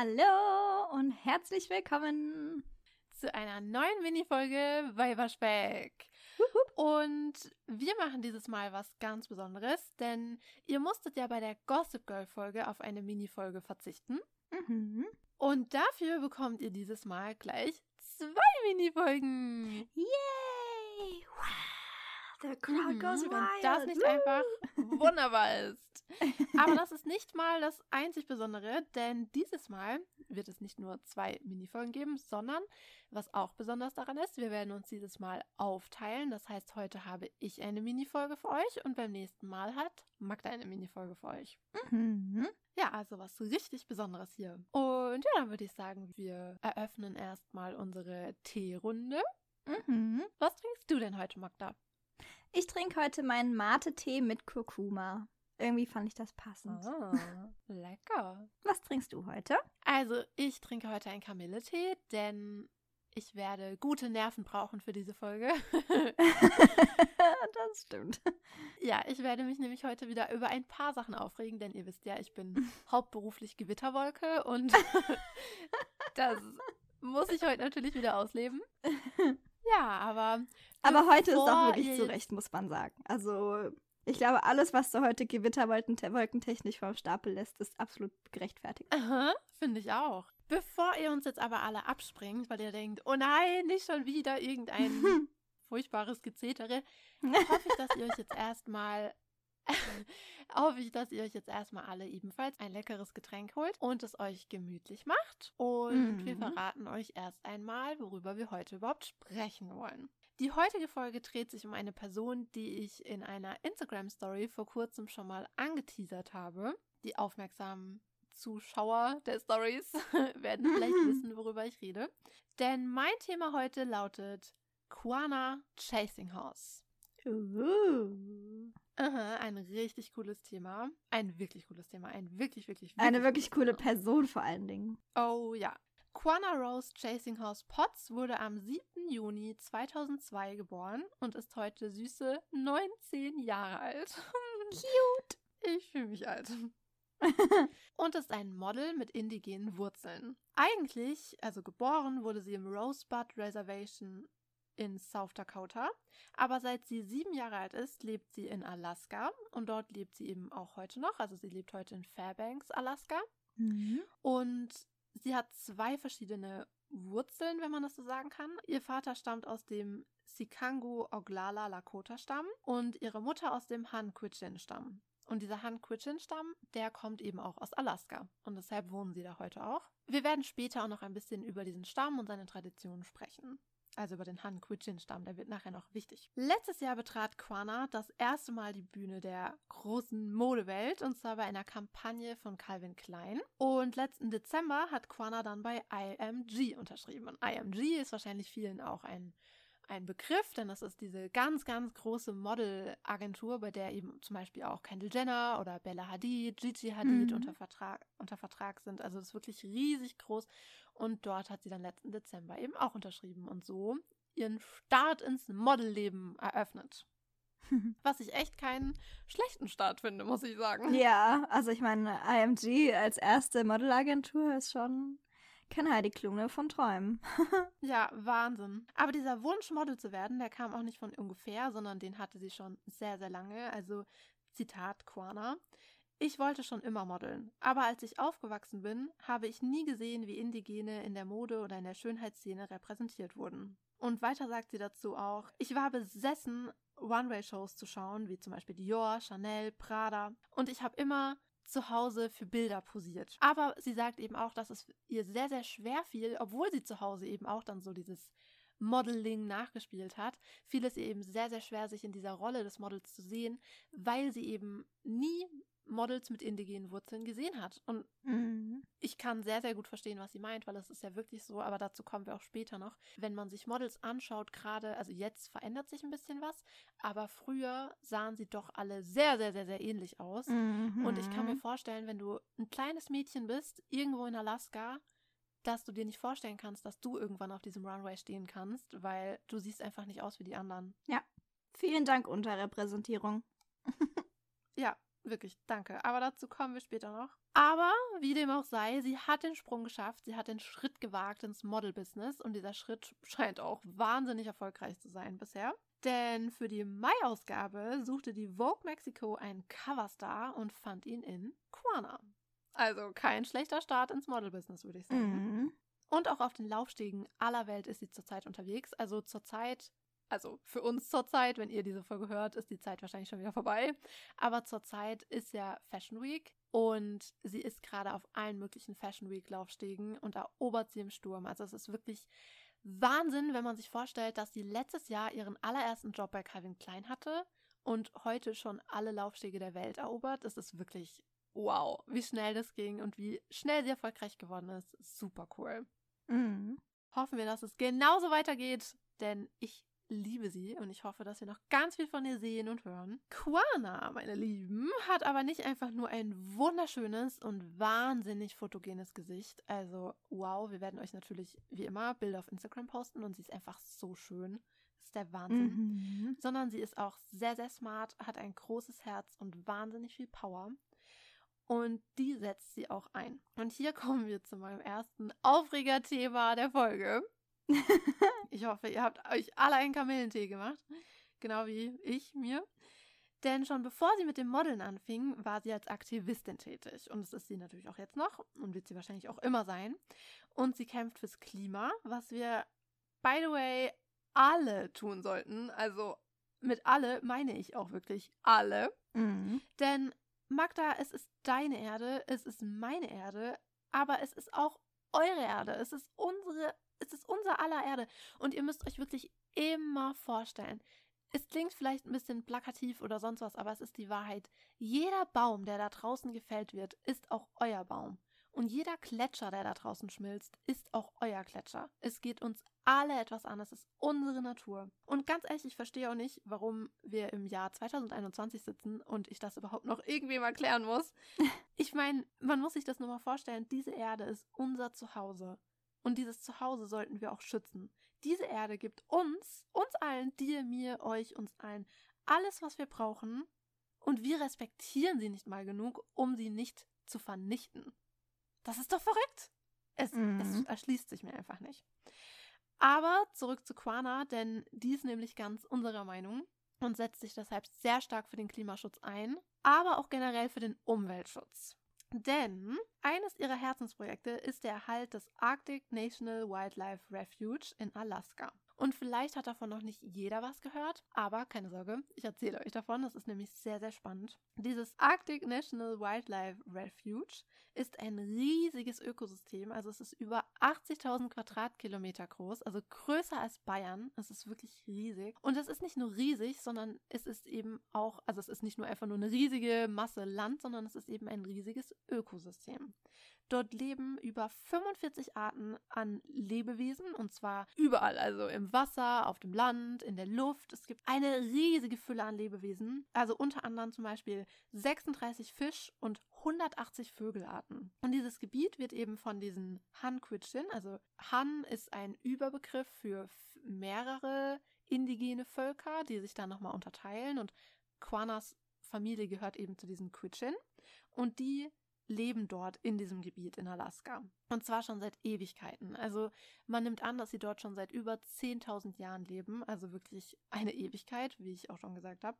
Hallo und herzlich willkommen zu einer neuen Minifolge bei Waschbeck. Und wir machen dieses Mal was ganz Besonderes, denn ihr musstet ja bei der Gossip Girl Folge auf eine Minifolge verzichten. Mhm. Und dafür bekommt ihr dieses Mal gleich zwei Minifolgen. Yay! The crowd Mhm, goes wenn wild. das nicht einfach wunderbar ist. Aber das ist nicht mal das einzig Besondere, denn dieses Mal wird es nicht nur zwei Minifolgen geben, sondern was auch besonders daran ist, wir werden uns dieses Mal aufteilen. Das heißt, heute habe ich eine Minifolge für euch und beim nächsten Mal hat Magda eine Minifolge für euch. Mhm. Ja, also was richtig Besonderes hier. Und ja, dann würde ich sagen, wir eröffnen erstmal unsere Teerunde. Mhm. Was trinkst du denn heute, Magda? Ich trinke heute meinen Mate-Tee mit Kurkuma. Irgendwie fand ich das passend. Ah, lecker. Was trinkst du heute? Also, ich trinke heute einen Kamilletee, denn ich werde gute Nerven brauchen für diese Folge. das stimmt. ja, ich werde mich nämlich heute wieder über ein paar Sachen aufregen, denn ihr wisst ja, ich bin hauptberuflich Gewitterwolke und das muss ich heute natürlich wieder ausleben. Ja, aber. Aber heute ist auch wirklich ihr zu jetzt- Recht, muss man sagen. Also, ich glaube, alles, was du heute gewitterwolkentechnisch vom Stapel lässt, ist absolut gerechtfertigt. Aha, finde ich auch. Bevor ihr uns jetzt aber alle abspringt, weil ihr denkt, oh nein, nicht schon wieder irgendein furchtbares Gezetere, hoffe ich, dass ihr euch jetzt erstmal hoffe ich, dass ihr euch jetzt erstmal alle ebenfalls ein leckeres Getränk holt und es euch gemütlich macht. Und wir Mhm. verraten euch erst einmal, worüber wir heute überhaupt sprechen wollen. Die heutige Folge dreht sich um eine Person, die ich in einer Instagram-Story vor kurzem schon mal angeteasert habe. Die aufmerksamen Zuschauer der Stories werden vielleicht wissen, worüber ich rede. Denn mein Thema heute lautet Quana Chasing Horse. Uh. Aha, ein richtig cooles Thema. Ein wirklich cooles Thema. Ein wirklich, wirklich, Eine wirklich coole Thema. Person vor allen Dingen. Oh ja. Quana Rose Chasing Horse Potts wurde am 7. Juni 2002 geboren und ist heute süße 19 Jahre alt. Cute. Ich fühle mich alt. Und ist ein Model mit indigenen Wurzeln. Eigentlich, also geboren, wurde sie im Rosebud Reservation in South Dakota. Aber seit sie sieben Jahre alt ist, lebt sie in Alaska. Und dort lebt sie eben auch heute noch. Also sie lebt heute in Fairbanks, Alaska. Mhm. Und sie hat zwei verschiedene Wurzeln, wenn man das so sagen kann. Ihr Vater stammt aus dem Sikangu Oglala Lakota Stamm und ihre Mutter aus dem Han Quichin Stamm. Und dieser Han Quichin Stamm, der kommt eben auch aus Alaska. Und deshalb wohnen sie da heute auch. Wir werden später auch noch ein bisschen über diesen Stamm und seine Traditionen sprechen. Also über den Han Quichin Stamm, der wird nachher noch wichtig. Letztes Jahr betrat Quana das erste Mal die Bühne der großen Modewelt und zwar bei einer Kampagne von Calvin Klein. Und letzten Dezember hat Quana dann bei IMG unterschrieben. Und IMG ist wahrscheinlich vielen auch ein, ein Begriff, denn das ist diese ganz, ganz große Modelagentur, bei der eben zum Beispiel auch Kendall Jenner oder Bella Hadid, Gigi Hadid Mhm. unter, Vertrag, unter Vertrag sind. Also das ist wirklich riesig groß. Und dort hat sie dann letzten Dezember eben auch unterschrieben und so ihren Start ins Modelleben eröffnet. Was ich echt keinen schlechten Start finde, muss ich sagen. ja, also ich meine, IMG als erste Modelagentur ist schon kein Heidi Klum ne, von Träumen. Ja, Wahnsinn. Aber dieser Wunsch, Model zu werden, der kam auch nicht von ungefähr, sondern den hatte sie schon sehr, sehr lange. Also, Zitat Quana. Ich wollte schon immer modeln, aber als ich aufgewachsen bin, habe ich nie gesehen, wie Indigene in der Mode oder in der Schönheitsszene repräsentiert wurden. Und weiter sagt sie dazu auch, ich war besessen, One-Way-Shows zu schauen, wie zum Beispiel Dior, Chanel, Prada. Und ich habe immer zu Hause für Bilder posiert. Aber sie sagt eben auch, dass es ihr sehr, sehr schwer fiel, obwohl sie zu Hause eben auch dann so dieses Modeling nachgespielt hat, fiel es ihr eben sehr, sehr schwer, sich in dieser Rolle des Models zu sehen, weil sie eben nie Models mit indigenen Wurzeln gesehen hat. Und Mhm. ich kann sehr, sehr gut verstehen, was sie meint, weil es ist ja wirklich so, aber dazu kommen wir auch später noch. Wenn man sich Models anschaut, gerade, also jetzt verändert sich ein bisschen was, aber früher sahen sie doch alle sehr, sehr, sehr, sehr ähnlich aus. Mhm. Und ich kann mir vorstellen, wenn du ein kleines Mädchen bist, irgendwo in Alaska, dass du dir nicht vorstellen kannst, dass du irgendwann auf diesem Runway stehen kannst, weil du siehst einfach nicht aus wie die anderen. Vielen Dank, Unterrepräsentierung. Ja, Wirklich, danke. Aber dazu kommen wir später noch. Aber wie dem auch sei, sie hat den Sprung geschafft, sie hat den Schritt gewagt ins Model-Business und dieser Schritt scheint auch wahnsinnig erfolgreich zu sein bisher. Denn für die Mai-Ausgabe suchte die Vogue Mexico einen Coverstar und fand ihn in Quana. Also kein schlechter Start ins Model-Business, würde ich sagen. Mhm. Und auch auf den Laufstegen aller Welt ist sie zurzeit unterwegs. Also zurzeit, also für uns zurzeit, wenn ihr diese Folge hört, ist die Zeit wahrscheinlich schon wieder vorbei. Aber zurzeit ist ja Fashion Week und sie ist gerade auf allen möglichen Fashion Week Laufstegen und erobert sie im Sturm. Also es ist wirklich Wahnsinn, wenn man sich vorstellt, dass sie letztes Jahr ihren allerersten Job bei Calvin Klein hatte und heute schon alle Laufstege der Welt erobert. Es ist wirklich wow, wie schnell das ging und wie schnell sie erfolgreich geworden ist. Super cool. Mhm. Hoffen wir, dass es genauso weitergeht, denn ich liebe sie und ich hoffe, dass wir noch ganz viel von ihr sehen und hören. Quana, meine Lieben, hat aber nicht einfach nur ein wunderschönes und wahnsinnig fotogenes Gesicht. Also, wow, wir werden euch natürlich wie immer Bilder auf Instagram posten und sie ist einfach so schön. Das ist der Wahnsinn. Mhm. Sondern sie ist auch sehr, sehr smart, hat ein großes Herz und wahnsinnig viel Power. Und die setzt sie auch ein. Und hier kommen wir zu meinem ersten Aufregerthema der Folge. Ich hoffe, ihr habt euch alle einen Kamillentee gemacht. Genau wie ich mir. Denn schon bevor sie mit dem Modeln anfing, war sie als Aktivistin tätig. Und das ist sie natürlich auch jetzt noch und wird sie wahrscheinlich auch immer sein. Und sie kämpft fürs Klima, was wir, by the way, alle tun sollten. Also mit alle meine ich auch wirklich alle. Mhm. Denn Magda, es ist deine Erde, es ist meine Erde, aber es ist auch eure Erde. Es ist unsere, es ist unser aller Erde. Und ihr müsst euch wirklich immer vorstellen. Es klingt vielleicht ein bisschen plakativ oder sonst was, aber es ist die Wahrheit. Jeder Baum, der da draußen gefällt wird, ist auch euer Baum. Und jeder Gletscher, der da draußen schmilzt, ist auch euer Gletscher. Es geht uns alle etwas an. Es ist unsere Natur. Und ganz ehrlich, ich verstehe auch nicht, warum wir im Jahr 2021 sitzen und ich das überhaupt noch irgendwem erklären muss. Ich meine, man muss sich das nur mal vorstellen. Diese Erde ist unser Zuhause. Und dieses Zuhause sollten wir auch schützen. Diese Erde gibt uns, uns allen, dir, mir, euch, uns allen, alles, was wir brauchen. Und wir respektieren sie nicht mal genug, um sie nicht zu vernichten. Das ist doch verrückt. Es, Mhm. es erschließt sich mir einfach nicht. Aber zurück zu Quana, denn die ist nämlich ganz unserer Meinung und setzt sich deshalb sehr stark für den Klimaschutz ein, aber auch generell für den Umweltschutz. Denn eines ihrer Herzensprojekte ist der Erhalt des Arctic National Wildlife Refuge in Alaska. Und vielleicht hat davon noch nicht jeder was gehört, aber keine Sorge, ich erzähle euch davon, das ist nämlich sehr, sehr spannend. Dieses Arctic National Wildlife Refuge ist ein riesiges Ökosystem, also es ist über 80.000 Quadratkilometer groß, also größer als Bayern, es ist wirklich riesig. Und es ist nicht nur riesig, sondern es ist eben auch, also es ist nicht nur einfach nur eine riesige Masse Land, sondern es ist eben ein riesiges Ökosystem. Dort leben über 45 Arten an Lebewesen und zwar überall, also im Wasser, auf dem Land, in der Luft. Es gibt eine riesige Fülle an Lebewesen, also unter anderem zum Beispiel 36 Fisch- und 180 Vögelarten. Und dieses Gebiet wird eben von diesen Han-Quitchin, also Han ist ein Überbegriff für mehrere indigene Völker, die sich dann nochmal unterteilen und Quanas Familie gehört eben zu diesen Quitchin und die leben dort in diesem Gebiet in Alaska. Und zwar schon seit Ewigkeiten. Also man nimmt an, dass sie dort schon seit über 10.000 Jahren leben. Also wirklich eine Ewigkeit, wie ich auch schon gesagt habe,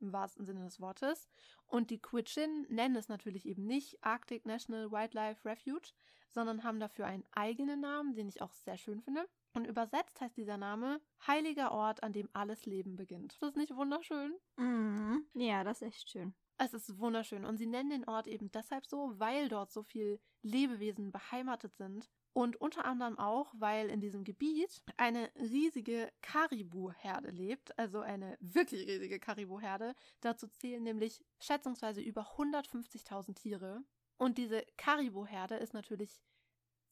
im wahrsten Sinne des Wortes. Und die Quitchin nennen es natürlich eben nicht Arctic National Wildlife Refuge, sondern haben dafür einen eigenen Namen, den ich auch sehr schön finde. Und übersetzt heißt dieser Name Heiliger Ort, an dem alles Leben beginnt. Ist das nicht wunderschön? Mhm. Ja, das ist echt schön. Es ist wunderschön und sie nennen den Ort eben deshalb so, weil dort so viel Lebewesen beheimatet sind und unter anderem auch, weil in diesem Gebiet eine riesige Karibu-Herde lebt, also eine wirklich riesige Karibu-Herde. Dazu zählen nämlich schätzungsweise über 150.000 Tiere. Und diese Karibu-Herde ist natürlich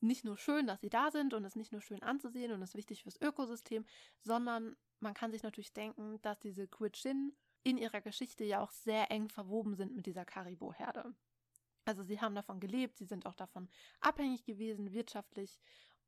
nicht nur schön, dass sie da sind und ist nicht nur schön anzusehen und ist wichtig fürs Ökosystem, sondern man kann sich natürlich denken, dass diese Quitchin in ihrer Geschichte ja auch sehr eng verwoben sind mit dieser Karibo-Herde. Also sie haben davon gelebt, sie sind auch davon abhängig gewesen, wirtschaftlich.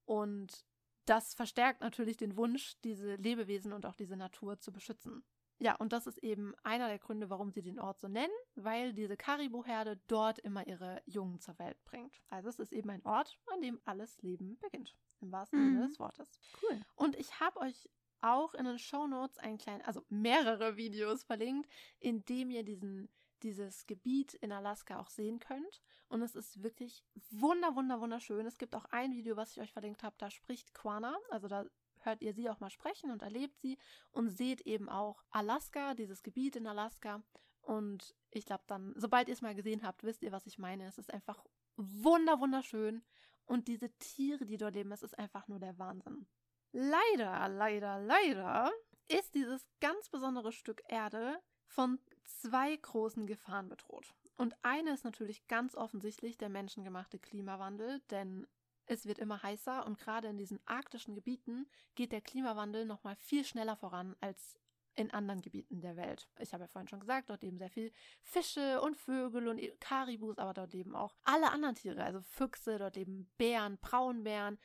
Und das verstärkt natürlich den Wunsch, diese Lebewesen und auch diese Natur zu beschützen. Ja, und das ist eben einer der Gründe, warum sie den Ort so nennen, weil diese Karibu-Herde dort immer ihre Jungen zur Welt bringt. Also es ist eben ein Ort, an dem alles Leben beginnt, im wahrsten Mhm. Sinne des Wortes. Cool. Und ich habe euch auch in den Shownotes ein kleinen, also mehrere Videos verlinkt, in dem ihr diesen, dieses Gebiet in Alaska auch sehen könnt. Und es ist wirklich wunder, wunder, wunderschön. Es gibt auch ein Video, was ich euch verlinkt habe, da spricht Quana, also da hört ihr sie auch mal sprechen und erlebt sie und seht eben auch Alaska, dieses Gebiet in Alaska. Und ich glaube dann, sobald ihr es mal gesehen habt, wisst ihr, was ich meine. Es ist einfach wunder, wunderschön. Und diese Tiere, die dort leben, es ist einfach nur der Wahnsinn. Leider, leider, leider ist dieses ganz besondere Stück Erde von zwei großen Gefahren bedroht. Und eine ist natürlich ganz offensichtlich der menschengemachte Klimawandel, denn es wird immer heißer und gerade in diesen arktischen Gebieten geht der Klimawandel noch mal viel schneller voran als in anderen Gebieten der Welt. Ich habe ja vorhin schon gesagt, dort leben sehr viel Fische und Vögel und Karibus, aber dort leben auch alle anderen Tiere, also Füchse, dort leben Bären, Braunbären,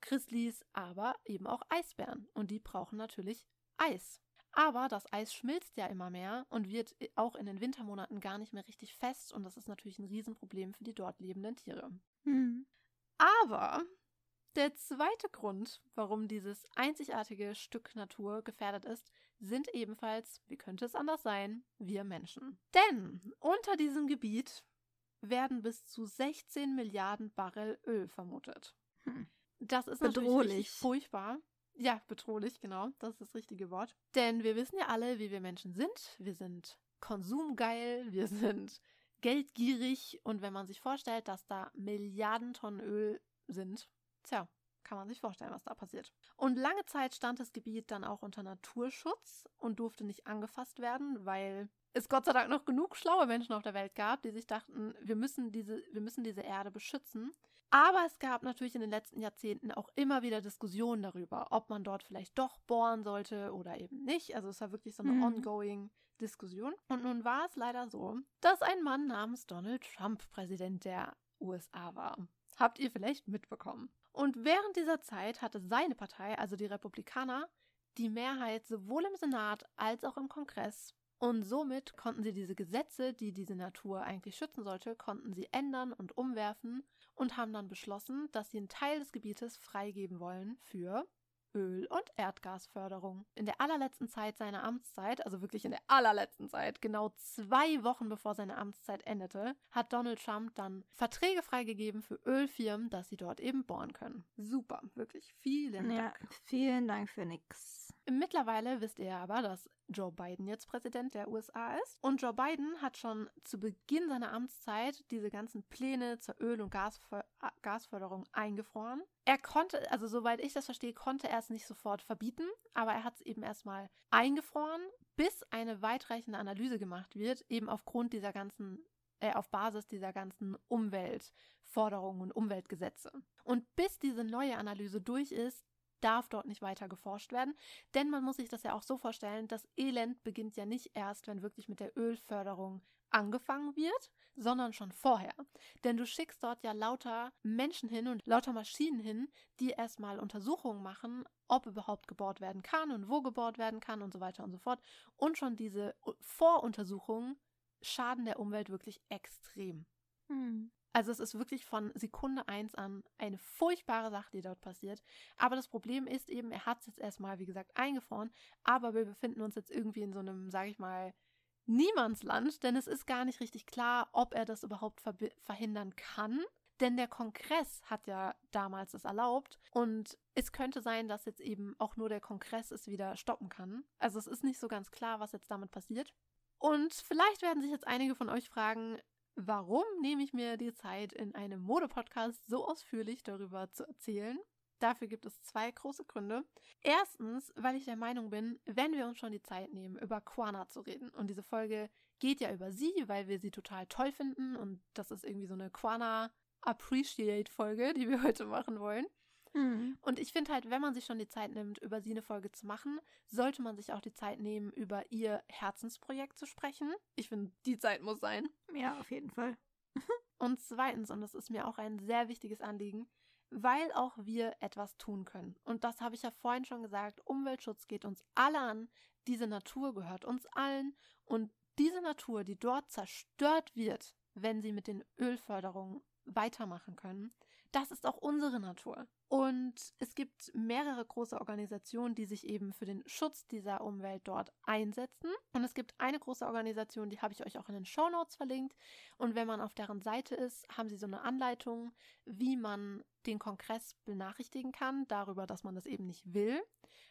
Grizzlies, aber eben auch Eisbären. Und die brauchen natürlich Eis. Aber das Eis schmilzt ja immer mehr und wird auch in den Wintermonaten gar nicht mehr richtig fest. Und das ist natürlich ein Riesenproblem für die dort lebenden Tiere. Mhm. Aber der zweite Grund, warum dieses einzigartige Stück Natur gefährdet ist, sind ebenfalls, wie könnte es anders sein, wir Menschen. Denn unter diesem Gebiet werden bis zu 16 Milliarden Barrel Öl vermutet. Hm. Das ist natürlich Bedrohlich. furchtbar. Ja, bedrohlich, genau. Das ist das richtige Wort. Denn wir wissen ja alle, wie wir Menschen sind. Wir sind konsumgeil, wir sind geldgierig und wenn man sich vorstellt, dass da Milliarden Tonnen Öl sind, tja, kann man sich vorstellen, was da passiert. Und lange Zeit stand das Gebiet dann auch unter Naturschutz und durfte nicht angefasst werden, weil es Gott sei Dank noch genug schlaue Menschen auf der Welt gab, die sich dachten, wir müssen diese, wir müssen diese Erde beschützen. Aber es gab natürlich in den letzten Jahrzehnten auch immer wieder Diskussionen darüber, ob man dort vielleicht doch bohren sollte oder eben nicht. Also es war wirklich so eine Mhm. ongoing Diskussion. Und nun war es leider so, dass ein Mann namens Donald Trump Präsident der USA war. Habt ihr vielleicht mitbekommen. Und während dieser Zeit hatte seine Partei, also die Republikaner, die Mehrheit sowohl im Senat als auch im Kongress. Und somit konnten sie diese Gesetze, die diese Natur eigentlich schützen sollte, konnten sie ändern und umwerfen und haben dann beschlossen, dass sie einen Teil des Gebietes freigeben wollen für Öl- und Erdgasförderung. In der allerletzten Zeit seiner Amtszeit, also wirklich in der allerletzten Zeit, genau zwei Wochen bevor seine Amtszeit endete, hat Donald Trump dann Verträge freigegeben für Ölfirmen, dass sie dort eben bohren können. Super, wirklich vielen Ja, Dank. vielen Dank für nix. Mittlerweile wisst ihr aber, dass Joe Biden jetzt Präsident der USA ist. Und Joe Biden hat schon zu Beginn seiner Amtszeit diese ganzen Pläne zur Öl- und Gasför Gasförderung eingefroren. Er konnte, also soweit ich das verstehe, konnte er es nicht sofort verbieten, aber er hat es eben erstmal eingefroren, bis eine weitreichende Analyse gemacht wird, eben aufgrund dieser ganzen äh, auf Basis dieser ganzen Umweltforderungen und Umweltgesetze. Und bis diese neue Analyse durch ist, darf dort nicht weiter geforscht werden, denn man muss sich das ja auch so vorstellen, das Elend beginnt ja nicht erst, wenn wirklich mit der Ölförderung angefangen wird, sondern schon vorher. Denn du schickst dort ja lauter Menschen hin und lauter Maschinen hin, die erstmal Untersuchungen machen, ob überhaupt gebohrt werden kann und wo gebohrt werden kann und so weiter und so fort. Und schon diese Voruntersuchungen schaden der Umwelt wirklich extrem. Hm. Also es ist wirklich von Sekunde eins an eine furchtbare Sache, die dort passiert. Aber das Problem ist eben, er hat es jetzt erstmal, wie gesagt, eingefroren. Aber wir befinden uns jetzt irgendwie in so einem, sage ich mal, Niemandsland, denn es ist gar nicht richtig klar, ob er das überhaupt ver verhindern kann. Denn der Kongress hat ja damals es erlaubt und es könnte sein, dass jetzt eben auch nur der Kongress es wieder stoppen kann. Also es ist nicht so ganz klar, was jetzt damit passiert. Und vielleicht werden sich jetzt einige von euch fragen, warum nehme ich mir die Zeit, in einem Modepodcast so ausführlich darüber zu erzählen? Dafür gibt es zwei große Gründe. Erstens, weil ich der Meinung bin, wenn wir uns schon die Zeit nehmen, über Quana zu reden, und diese Folge geht ja über sie, weil wir sie total toll finden, und das ist irgendwie so eine Quana Appreciate-Folge, die wir heute machen wollen. Hm. Und ich finde halt, wenn man sich schon die Zeit nimmt, über sie eine Folge zu machen, sollte man sich auch die Zeit nehmen, über ihr Herzensprojekt zu sprechen. Ich finde, die Zeit muss sein. Ja, auf jeden Fall. Und zweitens, und das ist mir auch ein sehr wichtiges Anliegen, weil auch wir etwas tun können. Und das habe ich ja vorhin schon gesagt, Umweltschutz geht uns alle an, diese Natur gehört uns allen und diese Natur, die dort zerstört wird, wenn sie mit den Ölförderungen weitermachen können, das ist auch unsere Natur. Und es gibt mehrere große Organisationen, die sich eben für den Schutz dieser Umwelt dort einsetzen. Und es gibt eine große Organisation, die habe ich euch auch in den Show Notes verlinkt. Und wenn man auf deren Seite ist, haben sie so eine Anleitung, wie man den Kongress benachrichtigen kann, darüber, dass man das eben nicht will.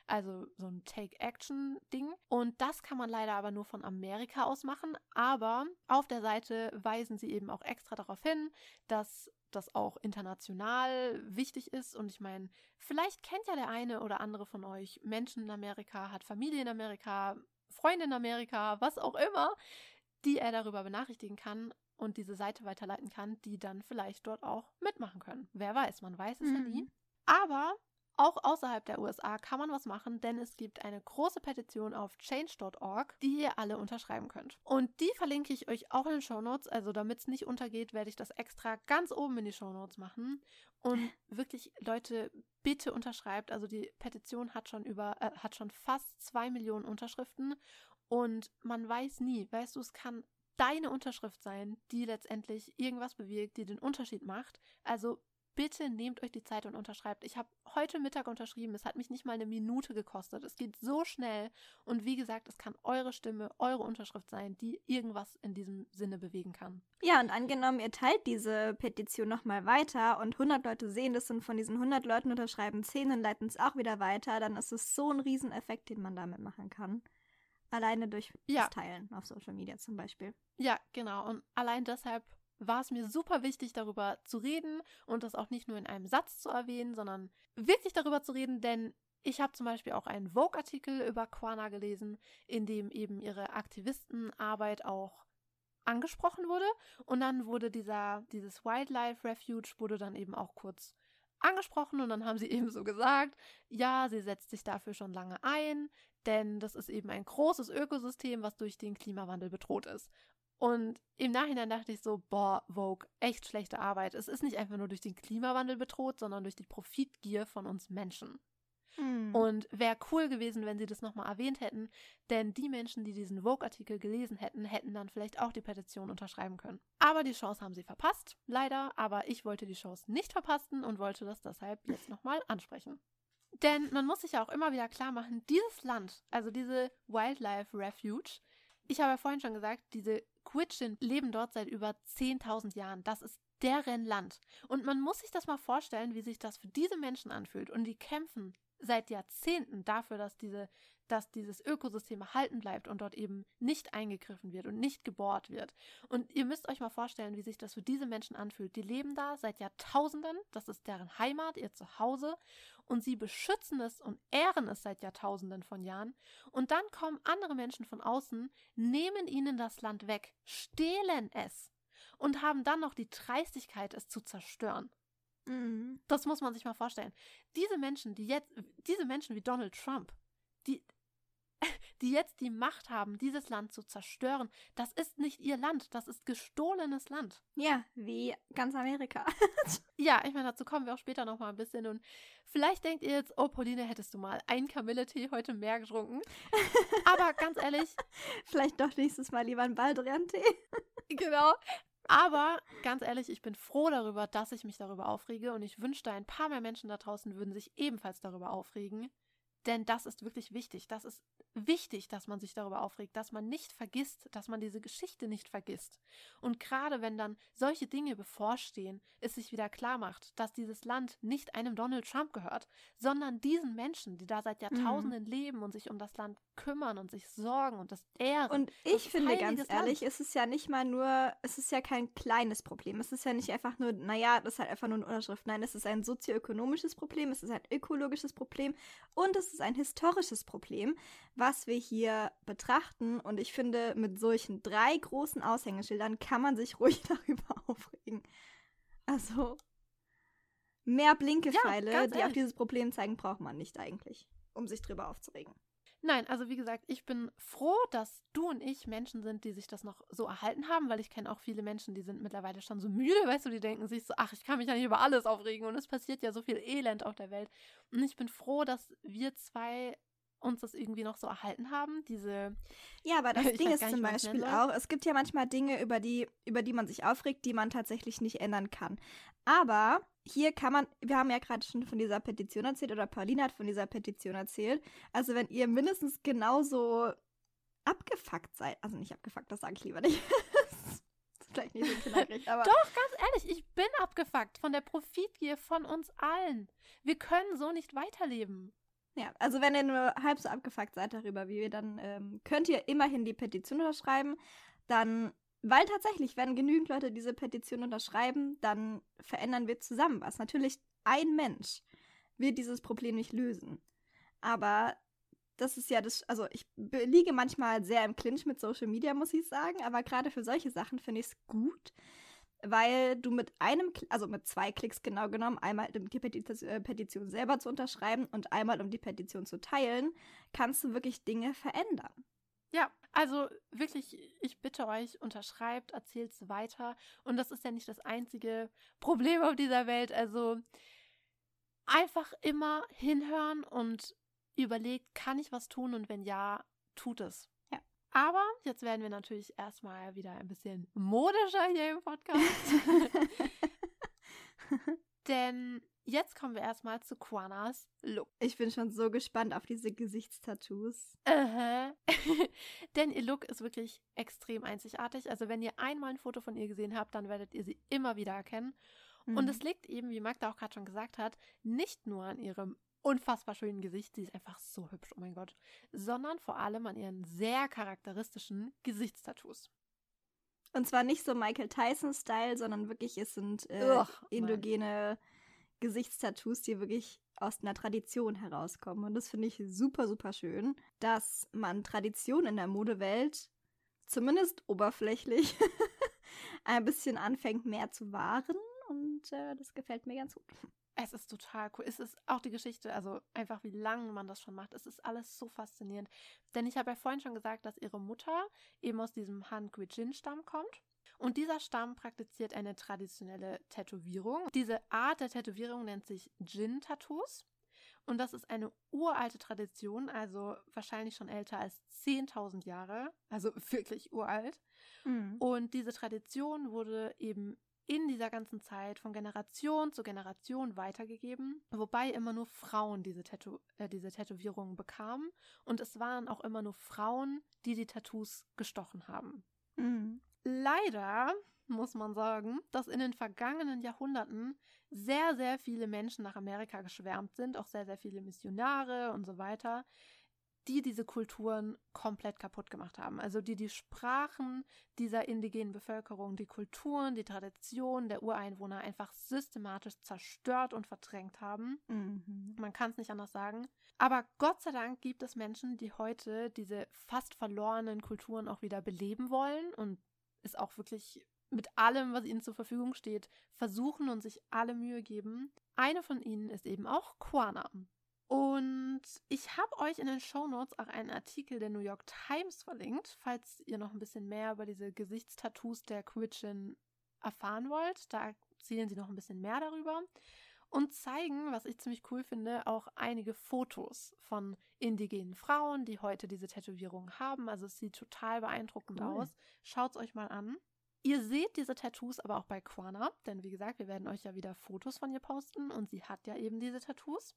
Also so ein Take-Action-Ding. Und das kann man leider aber nur von Amerika aus machen. Aber auf der Seite weisen sie eben auch extra darauf hin, dass das auch international wichtig ist. Und ich meine, vielleicht kennt ja der eine oder andere von euch Menschen in Amerika, hat Familie in Amerika, Freunde in Amerika, was auch immer, die er darüber benachrichtigen kann und diese Seite weiterleiten kann, die dann vielleicht dort auch mitmachen können. Wer weiß, man weiß es mhm. ja nie. Mhm. Aber auch außerhalb der USA kann man was machen, denn es gibt eine große Petition auf change.org, die ihr alle unterschreiben könnt. Und die verlinke ich euch auch in den Show Notes. Also damit es nicht untergeht, werde ich das extra ganz oben in die Show Notes machen. Und wirklich, Leute, bitte unterschreibt. Also die Petition hat schon über, äh, hat schon fast zwei Millionen Unterschriften. Und man weiß nie, weißt du, es kann deine Unterschrift sein, die letztendlich irgendwas bewirkt, die den Unterschied macht. Also bitte nehmt euch die Zeit und unterschreibt. Ich habe heute Mittag unterschrieben. Es hat mich nicht mal eine Minute gekostet. Es geht so schnell. Und wie gesagt, es kann eure Stimme, eure Unterschrift sein, die irgendwas in diesem Sinne bewegen kann. Ja, und angenommen, ihr teilt diese Petition nochmal weiter und 100 Leute sehen das und von diesen 100 Leuten unterschreiben 10 und leiten es auch wieder weiter, dann ist es so ein Rieseneffekt, den man damit machen kann. Alleine durch ja. das Teilen auf Social Media zum Beispiel. Ja, genau. Und allein deshalb war es mir super wichtig, darüber zu reden und das auch nicht nur in einem Satz zu erwähnen, sondern wirklich darüber zu reden, denn ich habe zum Beispiel auch einen Vogue-Artikel über Quana gelesen, in dem eben ihre Aktivistenarbeit auch angesprochen wurde. Und dann wurde dieser, dieses Wildlife Refuge wurde dann eben auch kurz angesprochen und dann haben sie eben so gesagt, ja, sie setzt sich dafür schon lange ein, denn das ist eben ein großes Ökosystem, was durch den Klimawandel bedroht ist. Und im Nachhinein dachte ich so, boah, Vogue, echt schlechte Arbeit. Es ist nicht einfach nur durch den Klimawandel bedroht, sondern durch die Profitgier von uns Menschen. Hm. Und wäre cool gewesen, wenn sie das nochmal erwähnt hätten, denn die Menschen, die diesen Vogue-Artikel gelesen hätten, hätten dann vielleicht auch die Petition unterschreiben können. Aber die Chance haben sie verpasst, leider, aber ich wollte die Chance nicht verpassen und wollte das deshalb jetzt nochmal ansprechen. Denn man muss sich ja auch immer wieder klar machen, dieses Land, also diese Wildlife Refuge, ich habe ja vorhin schon gesagt, diese Quitschen leben dort seit über 10.000 Jahren. Das ist deren Land. Und man muss sich das mal vorstellen, wie sich das für diese Menschen anfühlt. Und die kämpfen seit Jahrzehnten dafür, dass diese dass dieses Ökosystem erhalten bleibt und dort eben nicht eingegriffen wird und nicht gebohrt wird. Und ihr müsst euch mal vorstellen, wie sich das für diese Menschen anfühlt. Die leben da seit Jahrtausenden, das ist deren Heimat, ihr Zuhause, und sie beschützen es und ehren es seit Jahrtausenden von Jahren. Und dann kommen andere Menschen von außen, nehmen ihnen das Land weg, stehlen es und haben dann noch die Dreistigkeit, es zu zerstören. Mhm. Das muss man sich mal vorstellen. Diese Menschen, die jetzt, diese Menschen wie Donald Trump, die, die jetzt die Macht haben, dieses Land zu zerstören. Das ist nicht ihr Land, das ist gestohlenes Land. Ja, wie ganz Amerika. ja, ich meine, dazu kommen wir auch später noch mal ein bisschen. Und vielleicht denkt ihr jetzt, oh, Pauline, hättest du mal einen Kamilletee heute mehr getrunken. Aber ganz ehrlich. vielleicht doch nächstes Mal lieber einen Baldrian-Tee. genau. Aber ganz ehrlich, ich bin froh darüber, dass ich mich darüber aufrege und ich wünschte, ein paar mehr Menschen da draußen würden sich ebenfalls darüber aufregen. Denn das ist wirklich wichtig. Das ist wichtig, dass man sich darüber aufregt, dass man nicht vergisst, dass man diese Geschichte nicht vergisst. Und gerade wenn dann solche Dinge bevorstehen, es sich wieder klar macht, dass dieses Land nicht einem Donald Trump gehört, sondern diesen Menschen, die da seit Jahrtausenden mhm. leben und sich um das Land kümmern und sich sorgen und das ehren. Und ich finde ganz ehrlich, Land. es ist ja nicht mal nur, es ist ja kein kleines Problem. Es ist ja nicht einfach nur, naja, das ist halt einfach nur eine Unterschrift. Nein, es ist ein sozioökonomisches Problem, es ist ein ökologisches Problem und es ist ein historisches Problem, was wir hier betrachten. Und ich finde, mit solchen drei großen Aushängeschildern kann man sich ruhig darüber aufregen. Also, mehr Blinkepfeile, ja, die auf dieses Problem zeigen, braucht man nicht eigentlich, um sich drüber aufzuregen. Nein, also wie gesagt, ich bin froh, dass du und ich Menschen sind, die sich das noch so erhalten haben, weil ich kenne auch viele Menschen, die sind mittlerweile schon so müde, weißt du, die denken sich so, ach, ich kann mich ja nicht über alles aufregen und es passiert ja so viel Elend auf der Welt. Und ich bin froh, dass wir zwei uns das irgendwie noch so erhalten haben, diese. Ja, aber das Ding ist zum Beispiel auch, es gibt ja manchmal Dinge, über die, über die man sich aufregt, die man tatsächlich nicht ändern kann. Aber hier kann man, wir haben ja gerade schon von dieser Petition erzählt, oder Pauline hat von dieser Petition erzählt. Also wenn ihr mindestens genauso abgefuckt seid, also nicht abgefuckt, das sage ich lieber nicht. vielleicht nicht so knackig, aber. Doch, ganz ehrlich, ich bin abgefuckt von der Profitgier von uns allen. Wir können so nicht weiterleben. Ja, also wenn ihr nur halb so abgefuckt seid darüber, wie wir, dann ähm, könnt ihr immerhin die Petition unterschreiben. Dann, weil tatsächlich, wenn genügend Leute diese Petition unterschreiben, dann verändern wir zusammen was. Natürlich, ein Mensch wird dieses Problem nicht lösen. Aber das ist ja das, also ich liege manchmal sehr im Clinch mit Social Media, muss ich sagen, aber gerade für solche Sachen finde ich es gut, weil du mit einem, also mit zwei Klicks genau genommen, einmal um die äh, Petition selber zu unterschreiben und einmal um die Petition zu teilen, kannst du wirklich Dinge verändern. Ja, also wirklich, ich bitte euch, unterschreibt, erzählt es weiter. Und das ist ja nicht das einzige Problem auf dieser Welt. Also einfach immer hinhören und überlegt, kann ich was tun? Und wenn ja, tut es. Aber jetzt werden wir natürlich erstmal wieder ein bisschen modischer hier im Podcast. Denn jetzt kommen wir erstmal zu Quanas Look. Ich bin schon so gespannt auf diese Gesichtstattoos. Uh -huh. Denn ihr Look ist wirklich extrem einzigartig. Also wenn ihr einmal ein Foto von ihr gesehen habt, dann werdet ihr sie immer wieder erkennen. Mhm. Und es liegt eben, wie Magda auch gerade schon gesagt hat, nicht nur an ihrem unfassbar schönen Gesicht. Sie ist einfach so hübsch, oh mein Gott. Sondern vor allem an ihren sehr charakteristischen Gesichtstattoos. Und zwar nicht so Michael Tyson-Style, sondern wirklich, es sind äh, Ugh, endogene Gesichtstattoos, die wirklich aus einer Tradition herauskommen. Und das finde ich super, super schön, dass man Tradition in der Modewelt zumindest oberflächlich ein bisschen anfängt mehr zu wahren. Und äh, das gefällt mir ganz gut. Es ist total cool. Es ist auch die Geschichte, also einfach wie lange man das schon macht. Es ist alles so faszinierend. Denn ich habe ja vorhin schon gesagt, dass ihre Mutter eben aus diesem Han Kui-Jin-Stamm kommt. Und dieser Stamm praktiziert eine traditionelle Tätowierung. Diese Art der Tätowierung nennt sich Jin-Tattoos. Und das ist eine uralte Tradition, also wahrscheinlich schon älter als 10.000 Jahre, also wirklich uralt. Mhm. Und diese Tradition wurde eben in dieser ganzen Zeit von Generation zu Generation weitergegeben, wobei immer nur Frauen diese, Tätow äh, diese Tätowierungen bekamen und es waren auch immer nur Frauen, die die Tattoos gestochen haben. Mhm. Leider muss man sagen, dass in den vergangenen Jahrhunderten sehr, sehr viele Menschen nach Amerika geschwärmt sind, auch sehr, sehr viele Missionare und so weiter, die diese Kulturen komplett kaputt gemacht haben. Also die die Sprachen dieser indigenen Bevölkerung, die Kulturen, die Traditionen der Ureinwohner einfach systematisch zerstört und verdrängt haben. Mhm. Man kann es nicht anders sagen. Aber Gott sei Dank gibt es Menschen, die heute diese fast verlorenen Kulturen auch wieder beleben wollen und es auch wirklich mit allem, was ihnen zur Verfügung steht, versuchen und sich alle Mühe geben. Eine von ihnen ist eben auch Quana. Und ich habe euch in den Show Notes auch einen Artikel der New York Times verlinkt, falls ihr noch ein bisschen mehr über diese Gesichtstattoos der Quitchin erfahren wollt. Da erzählen sie noch ein bisschen mehr darüber und zeigen, was ich ziemlich cool finde, auch einige Fotos von indigenen Frauen, die heute diese Tätowierung haben. Also es sieht total beeindruckend cool. aus. Schaut es euch mal an. Ihr seht diese Tattoos aber auch bei Quana, denn wie gesagt, wir werden euch ja wieder Fotos von ihr posten und sie hat ja eben diese Tattoos.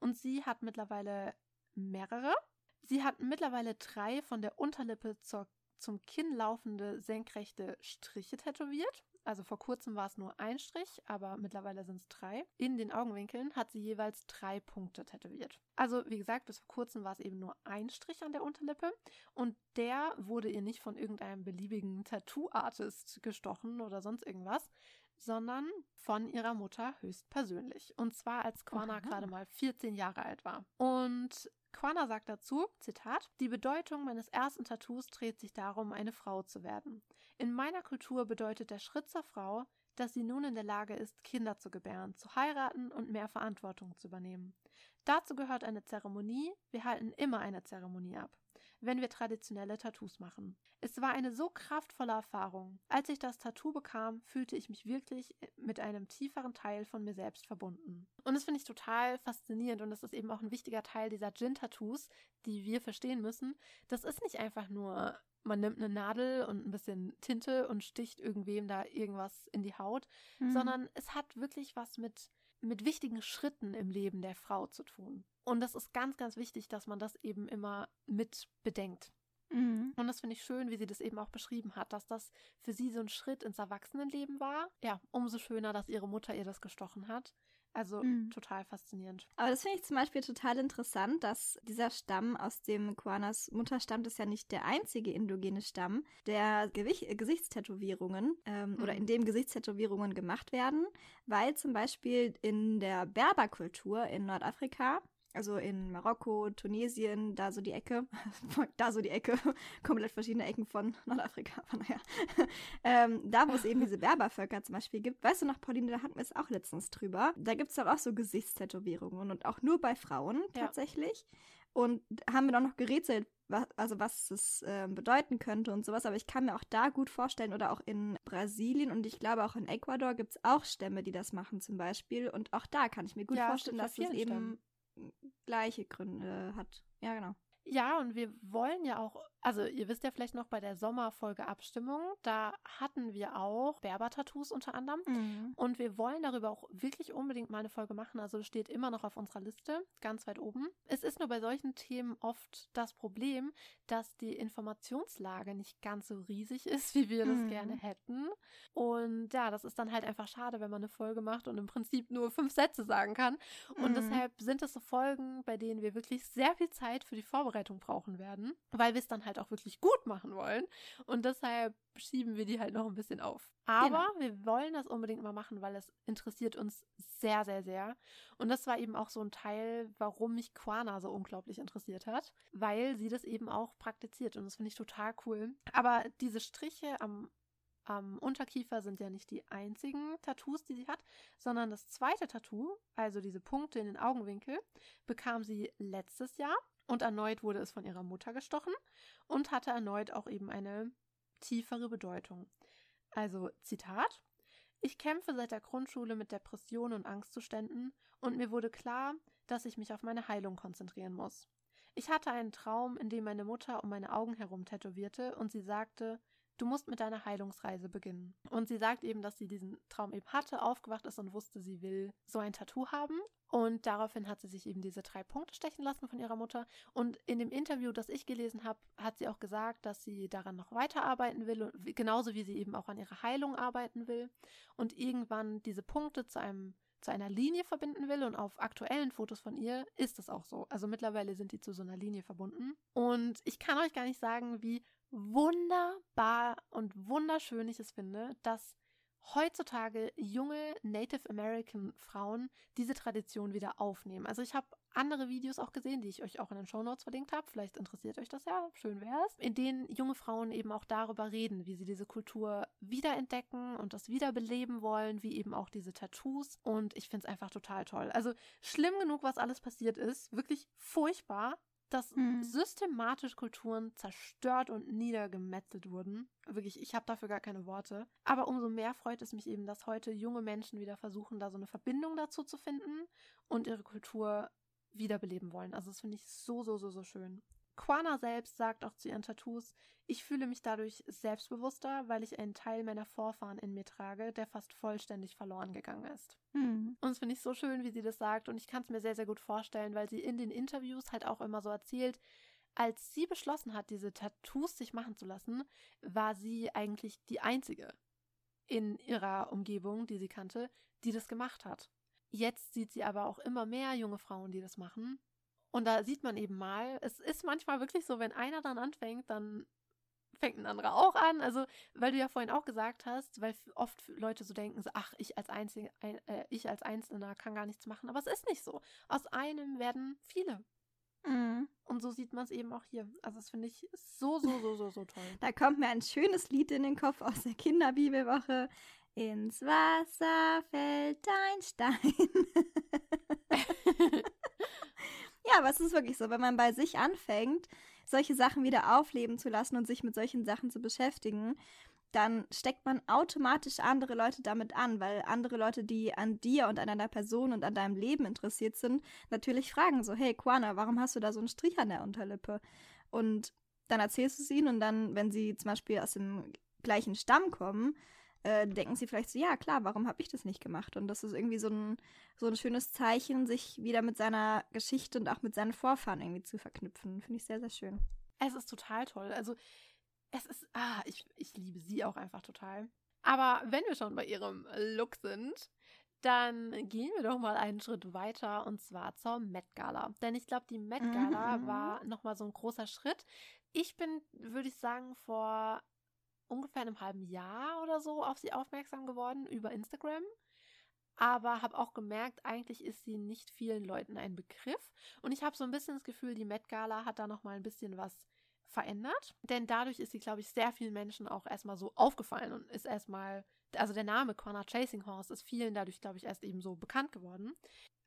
Und sie hat mittlerweile mehrere. Sie hat mittlerweile drei von der Unterlippe zur, zum Kinn laufende senkrechte Striche tätowiert. Also vor kurzem war es nur ein Strich, aber mittlerweile sind es drei. In den Augenwinkeln hat sie jeweils drei Punkte tätowiert. Also wie gesagt, bis vor kurzem war es eben nur ein Strich an der Unterlippe und der wurde ihr nicht von irgendeinem beliebigen Tattoo-Artist gestochen oder sonst irgendwas, sondern von ihrer Mutter höchstpersönlich. Und zwar als Quana gerade mal 14 Jahre alt war. Und Quana sagt dazu, Zitat, die Bedeutung meines ersten Tattoos dreht sich darum, eine Frau zu werden. In meiner Kultur bedeutet der Schritt zur Frau, dass sie nun in der Lage ist, Kinder zu gebären, zu heiraten und mehr Verantwortung zu übernehmen. Dazu gehört eine Zeremonie. Wir halten immer eine Zeremonie ab, wenn wir traditionelle Tattoos machen. Es war eine so kraftvolle Erfahrung. Als ich das Tattoo bekam, fühlte ich mich wirklich mit einem tieferen Teil von mir selbst verbunden. Und das finde ich total faszinierend und das ist eben auch ein wichtiger Teil dieser Gin-Tattoos, die wir verstehen müssen. Das ist nicht einfach nur man nimmt eine Nadel und ein bisschen Tinte und sticht irgendwem da irgendwas in die Haut, mhm. sondern es hat wirklich was mit mit wichtigen Schritten im Leben der Frau zu tun. Und das ist ganz, ganz wichtig, dass man das eben immer mit bedenkt. Mhm. Und das finde ich schön, wie sie das eben auch beschrieben hat, dass das für sie so ein Schritt ins Erwachsenenleben war. Ja, umso schöner, dass ihre Mutter ihr das gestochen hat. Also mhm. total faszinierend. Aber das finde ich zum Beispiel total interessant, dass dieser Stamm, aus dem Koanas Mutter stammt, ist ja nicht der einzige indogene Stamm, der Gewicht, Gesichtstätowierungen ähm, mhm. oder in dem Gesichtstätowierungen gemacht werden, weil zum Beispiel in der Berberkultur in Nordafrika also in Marokko, Tunesien, da so die Ecke, da so die Ecke, komplett verschiedene Ecken von Nordafrika, von naja. ähm, da, wo es eben diese Berbervölker zum Beispiel gibt, weißt du noch, Pauline, da hatten wir es auch letztens drüber. Da gibt es dann auch so Gesichtstätowierungen und auch nur bei Frauen tatsächlich. Ja. Und haben wir dann noch gerätselt, was, also was es äh, bedeuten könnte und sowas. Aber ich kann mir auch da gut vorstellen, oder auch in Brasilien und ich glaube auch in Ecuador gibt es auch Stämme, die das machen zum Beispiel. Und auch da kann ich mir gut ja, vorstellen, dass es eben Stämmen gleiche Gründe hat. Ja, genau. Ja, und wir wollen ja auch, also ihr wisst ja vielleicht noch bei der Sommerfolge Abstimmung, da hatten wir auch Berber-Tattoos unter anderem. Mhm. Und wir wollen darüber auch wirklich unbedingt mal eine Folge machen. Also das steht immer noch auf unserer Liste, ganz weit oben. Es ist nur bei solchen Themen oft das Problem, dass die Informationslage nicht ganz so riesig ist, wie wir das mhm. gerne hätten. Und ja, das ist dann halt einfach schade, wenn man eine Folge macht und im Prinzip nur fünf Sätze sagen kann. Und mhm. deshalb sind es so Folgen, bei denen wir wirklich sehr viel Zeit für die Vorbereitung brauchen werden, weil wir es dann halt auch wirklich gut machen wollen. Und deshalb schieben wir die halt noch ein bisschen auf. Aber genau. wir wollen das unbedingt mal machen, weil es interessiert uns sehr, sehr, sehr. Und das war eben auch so ein Teil, warum mich Quana so unglaublich interessiert hat, weil sie das eben auch praktiziert. Und das finde ich total cool. Aber diese Striche am am Unterkiefer sind ja nicht die einzigen Tattoos, die sie hat, sondern das zweite Tattoo, also diese Punkte in den Augenwinkel, bekam sie letztes Jahr und erneut wurde es von ihrer Mutter gestochen und hatte erneut auch eben eine tiefere Bedeutung. Also Zitat Ich kämpfe seit der Grundschule mit Depressionen und Angstzuständen und mir wurde klar, dass ich mich auf meine Heilung konzentrieren muss. Ich hatte einen Traum, in dem meine Mutter um meine Augen herum tätowierte und sie sagte, du musst mit deiner Heilungsreise beginnen. Und sie sagt eben, dass sie diesen Traum eben hatte, aufgewacht ist und wusste, sie will so ein Tattoo haben. Und daraufhin hat sie sich eben diese drei Punkte stechen lassen von ihrer Mutter. Und in dem Interview, das ich gelesen habe, hat sie auch gesagt, dass sie daran noch weiterarbeiten will, genauso wie sie eben auch an ihrer Heilung arbeiten will. Und irgendwann diese Punkte zu einem zu einer Linie verbinden will und auf aktuellen Fotos von ihr ist es auch so. Also mittlerweile sind die zu so einer Linie verbunden. Und ich kann euch gar nicht sagen, wie wunderbar und wunderschön ich es finde, dass heutzutage junge Native American Frauen diese Tradition wieder aufnehmen. Also ich habe andere Videos auch gesehen, die ich euch auch in den Show Notes verlinkt habe. Vielleicht interessiert euch das ja, schön wäre es. In denen junge Frauen eben auch darüber reden, wie sie diese Kultur wiederentdecken und das wiederbeleben wollen, wie eben auch diese Tattoos. Und ich finde es einfach total toll. Also schlimm genug, was alles passiert ist. Wirklich furchtbar dass mhm. systematisch Kulturen zerstört und niedergemetzelt wurden. Wirklich, ich habe dafür gar keine Worte. Aber umso mehr freut es mich eben, dass heute junge Menschen wieder versuchen, da so eine Verbindung dazu zu finden und ihre Kultur wiederbeleben wollen. Also das finde ich so, so, so, so schön. Quana selbst sagt auch zu ihren Tattoos, ich fühle mich dadurch selbstbewusster, weil ich einen Teil meiner Vorfahren in mir trage, der fast vollständig verloren gegangen ist. Mhm. Und das finde ich so schön, wie sie das sagt und ich kann es mir sehr, sehr gut vorstellen, weil sie in den Interviews halt auch immer so erzählt, als sie beschlossen hat, diese Tattoos sich machen zu lassen, war sie eigentlich die einzige in ihrer Umgebung, die sie kannte, die das gemacht hat. Jetzt sieht sie aber auch immer mehr junge Frauen, die das machen und da sieht man eben mal, es ist manchmal wirklich so, wenn einer dann anfängt, dann fängt ein anderer auch an. Also, weil du ja vorhin auch gesagt hast, weil oft Leute so denken, so, ach, ich als, Einzige, äh, ich als Einzelner kann gar nichts machen. Aber es ist nicht so. Aus einem werden viele. Mhm. Und so sieht man es eben auch hier. Also das finde ich so, so, so, so, so toll. da kommt mir ein schönes Lied in den Kopf aus der Kinderbibelwoche. Ins Wasser fällt ein Stein. ja, aber es ist wirklich so, wenn man bei sich anfängt, solche Sachen wieder aufleben zu lassen und sich mit solchen Sachen zu beschäftigen, dann steckt man automatisch andere Leute damit an, weil andere Leute, die an dir und an deiner Person und an deinem Leben interessiert sind, natürlich fragen so, hey Quana, warum hast du da so einen Strich an der Unterlippe? Und dann erzählst du es ihnen und dann, wenn sie zum Beispiel aus dem gleichen Stamm kommen, äh, denken sie vielleicht so, ja klar, warum habe ich das nicht gemacht? Und das ist irgendwie so ein, so ein schönes Zeichen, sich wieder mit seiner Geschichte und auch mit seinen Vorfahren irgendwie zu verknüpfen. Finde ich sehr, sehr schön. Es ist total toll. Also es ist, ah, ich, ich liebe sie auch einfach total. Aber wenn wir schon bei ihrem Look sind, dann gehen wir doch mal einen Schritt weiter und zwar zur Met Gala. Denn ich glaube, die Met Gala mhm. war nochmal so ein großer Schritt. Ich bin, würde ich sagen, vor ungefähr einem halben Jahr oder so auf sie aufmerksam geworden über Instagram. Aber habe auch gemerkt, eigentlich ist sie nicht vielen Leuten ein Begriff. Und ich habe so ein bisschen das Gefühl, die Met Gala hat da nochmal ein bisschen was verändert. Denn dadurch ist sie, glaube ich, sehr vielen Menschen auch erstmal so aufgefallen und ist erstmal, also der Name Corner Chasing Horse ist vielen dadurch, glaube ich, erst eben so bekannt geworden.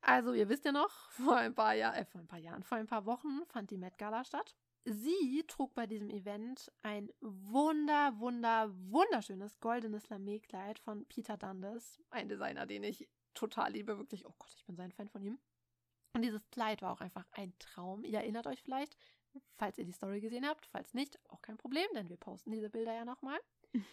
Also, ihr wisst ja noch, vor ein paar Jahren, äh, vor ein paar Jahren, vor ein paar Wochen fand die Met Gala statt. Sie trug bei diesem Event ein wunder, wunder, wunderschönes goldenes Lamé-Kleid von Peter Dundas, ein Designer, den ich total liebe, wirklich. Oh Gott, ich bin sein Fan von ihm. Und dieses Kleid war auch einfach ein Traum. Ihr erinnert euch vielleicht, falls ihr die Story gesehen habt. Falls nicht, auch kein Problem, denn wir posten diese Bilder ja nochmal.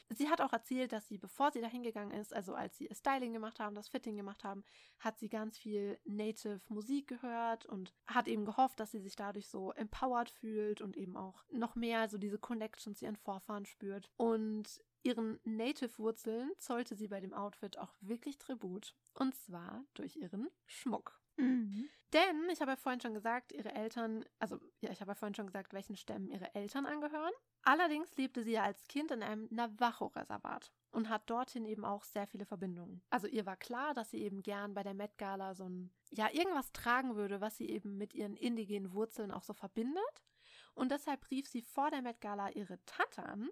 Sie hat auch erzählt, dass sie, bevor sie da hingegangen ist, also als sie Styling gemacht haben, das Fitting gemacht haben, hat sie ganz viel Native Musik gehört und hat eben gehofft, dass sie sich dadurch so empowered fühlt und eben auch noch mehr so diese Connection zu ihren Vorfahren spürt. Und ihren Native-Wurzeln zollte sie bei dem Outfit auch wirklich Tribut. Und zwar durch ihren Schmuck. Mhm. Denn, ich habe ja vorhin schon gesagt, ihre Eltern, also ja, ich habe ja vorhin schon gesagt, welchen Stämmen ihre Eltern angehören. Allerdings lebte sie ja als Kind in einem Navajo-Reservat und hat dorthin eben auch sehr viele Verbindungen. Also ihr war klar, dass sie eben gern bei der Met Gala so ein, ja, irgendwas tragen würde, was sie eben mit ihren indigenen Wurzeln auch so verbindet. Und deshalb rief sie vor der Met Gala ihre Tante an,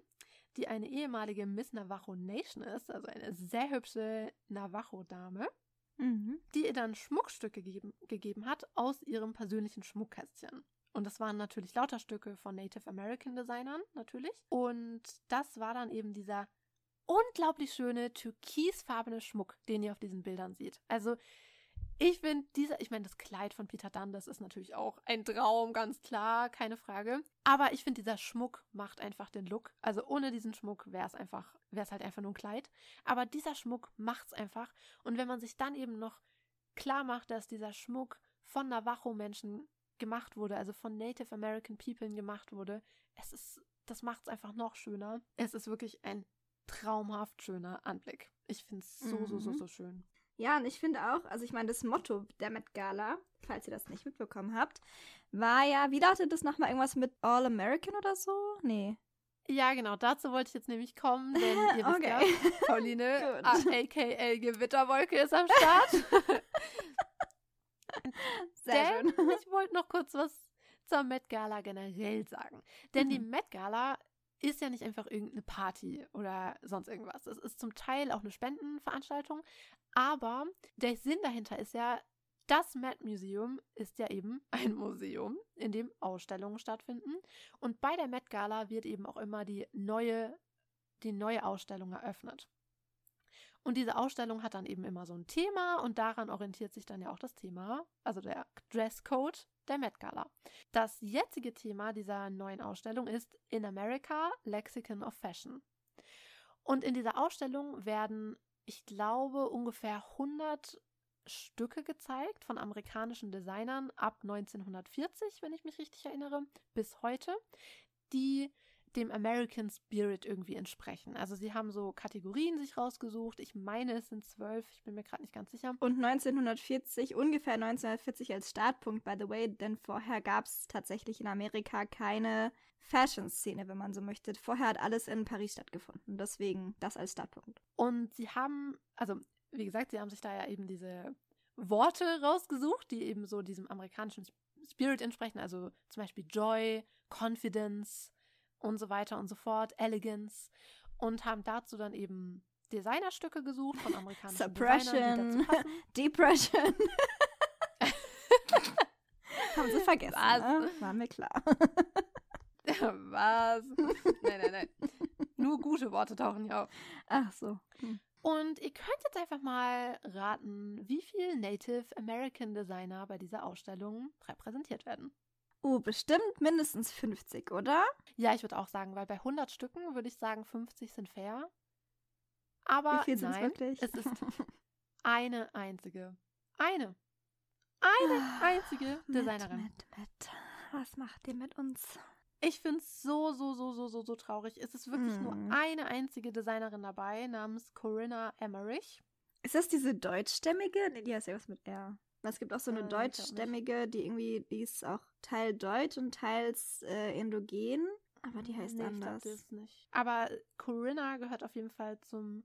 die eine ehemalige Miss Navajo Nation ist, also eine sehr hübsche Navajo-Dame mhm. die ihr dann Schmuckstücke gegeben, gegeben hat aus ihrem persönlichen Schmuckkästchen. Und das waren natürlich lauter Stücke von Native American Designern, natürlich. Und das war dann eben dieser unglaublich schöne türkisfarbene Schmuck, den ihr auf diesen Bildern seht. Also ich finde dieser, ich meine, das Kleid von Peter Dundas ist natürlich auch ein Traum, ganz klar, keine Frage. Aber ich finde, dieser Schmuck macht einfach den Look. Also ohne diesen Schmuck wäre es einfach, wäre es halt einfach nur ein Kleid. Aber dieser Schmuck macht es einfach. Und wenn man sich dann eben noch klar macht, dass dieser Schmuck von Navajo-Menschen gemacht wurde, also von Native American People gemacht wurde, es ist, das macht es einfach noch schöner. Es ist wirklich ein traumhaft schöner Anblick. Ich finde es so, mhm. so, so, so schön. Ja, und ich finde auch, also ich meine, das Motto der Met Gala, falls ihr das nicht mitbekommen habt, war ja, wie lautet das nochmal irgendwas mit All American oder so? Nee. Ja, genau, dazu wollte ich jetzt nämlich kommen, denn ihr wisst ja, Pauline, aka Gewitterwolke, ist am Start. Sehr denn schön. ich wollte noch kurz was zur Met Gala generell sagen. Denn mhm. die Met Gala ist ja nicht einfach irgendeine Party oder sonst irgendwas. Es ist zum Teil auch eine Spendenveranstaltung, aber der Sinn dahinter ist ja, das Met Museum ist ja eben ein Museum, in dem Ausstellungen stattfinden. Und bei der Met Gala wird eben auch immer die neue, die neue Ausstellung eröffnet. Und diese Ausstellung hat dann eben immer so ein Thema und daran orientiert sich dann ja auch das Thema, also der Dresscode der Met Gala. Das jetzige Thema dieser neuen Ausstellung ist In America Lexicon of Fashion. Und in dieser Ausstellung werden ich glaube, ungefähr 100 Stücke gezeigt von amerikanischen Designern ab 1940, wenn ich mich richtig erinnere, bis heute, die dem American Spirit irgendwie entsprechen. Also sie haben so Kategorien sich rausgesucht. Ich meine, es sind zwölf. Ich bin mir gerade nicht ganz sicher. Und 1940, ungefähr 1940 als Startpunkt, by the way, denn vorher gab es tatsächlich in Amerika keine Fashion-Szene, wenn man so möchte. Vorher hat alles in Paris stattgefunden. Deswegen das als Startpunkt. Und sie haben, also wie gesagt, sie haben sich da ja eben diese Worte rausgesucht, die eben so diesem amerikanischen Spirit entsprechen. Also zum Beispiel Joy, Confidence, und so weiter und so fort, Elegance und haben dazu dann eben Designerstücke gesucht von amerikanischen Suppression, Depression. Haben sie vergessen, Was? Ne? War mir klar. Was? Nein, nein, nein. Nur gute Worte tauchen hier auf. Ach so. Hm. Und ihr könnt jetzt einfach mal raten, wie viele Native American Designer bei dieser Ausstellung repräsentiert werden. Oh, bestimmt mindestens 50, oder? Ja, ich würde auch sagen, weil bei 100 Stücken würde ich sagen, 50 sind fair. Aber wie viel nein, wirklich? es ist eine einzige. Eine. Eine ah, einzige Designerin. Mit, mit, mit. Was macht ihr mit uns? Ich finde es so, so, so, so, so, so traurig. Es ist wirklich mm. nur mhm. eine einzige Designerin dabei, namens Corinna Emmerich. Ist das diese deutschstämmige? Nee, die heißt ja was mit R. Es gibt auch so eine äh, deutschstämmige, die irgendwie, die ist auch Teil deutsch und teils äh, indogen. Aber die heißt nee, anders. Ich nicht. Aber Corinna gehört auf jeden Fall zum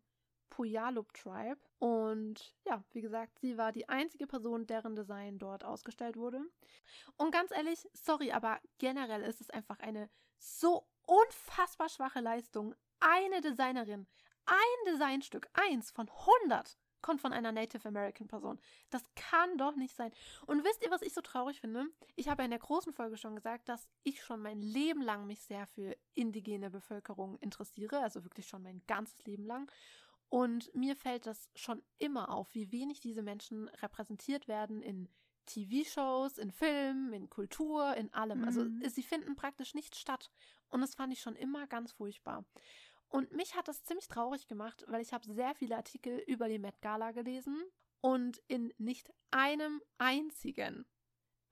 Puyallup Tribe. Und ja, wie gesagt, sie war die einzige Person, deren Design dort ausgestellt wurde. Und ganz ehrlich, sorry, aber generell ist es einfach eine so unfassbar schwache Leistung. Eine Designerin, ein Designstück, eins von 100 kommt von einer Native American Person. Das kann doch nicht sein. Und wisst ihr, was ich so traurig finde? Ich habe in der großen Folge schon gesagt, dass ich schon mein Leben lang mich sehr für indigene Bevölkerung interessiere, also wirklich schon mein ganzes Leben lang. Und mir fällt das schon immer auf, wie wenig diese Menschen repräsentiert werden in TV-Shows, in Filmen, in Kultur, in allem. Also, mhm. Also sie finden praktisch nicht statt. Und das fand ich schon immer ganz furchtbar. Und mich hat das ziemlich traurig gemacht, weil ich habe sehr viele Artikel über die Met Gala gelesen und in nicht einem einzigen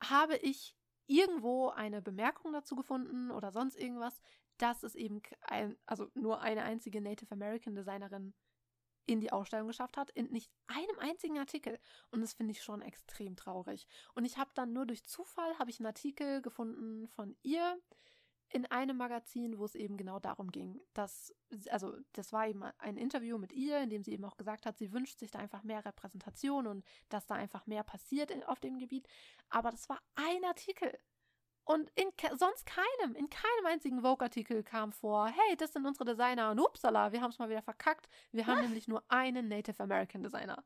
habe ich irgendwo eine Bemerkung dazu gefunden oder sonst irgendwas, dass es eben ein, also nur eine einzige Native American Designerin in die Ausstellung geschafft hat, in nicht einem einzigen Artikel. Und das finde ich schon extrem traurig. Und ich habe dann nur durch Zufall habe ich einen Artikel gefunden von ihr in einem Magazin, wo es eben genau darum ging, dass, also das war eben ein Interview mit ihr, in dem sie eben auch gesagt hat, sie wünscht sich da einfach mehr Repräsentation und dass da einfach mehr passiert auf dem Gebiet. Aber das war ein Artikel. Und in sonst keinem, in keinem einzigen Vogue-Artikel kam vor, hey, das sind unsere Designer und upsala, wir haben es mal wieder verkackt. Wir haben nämlich nur einen Native American Designer.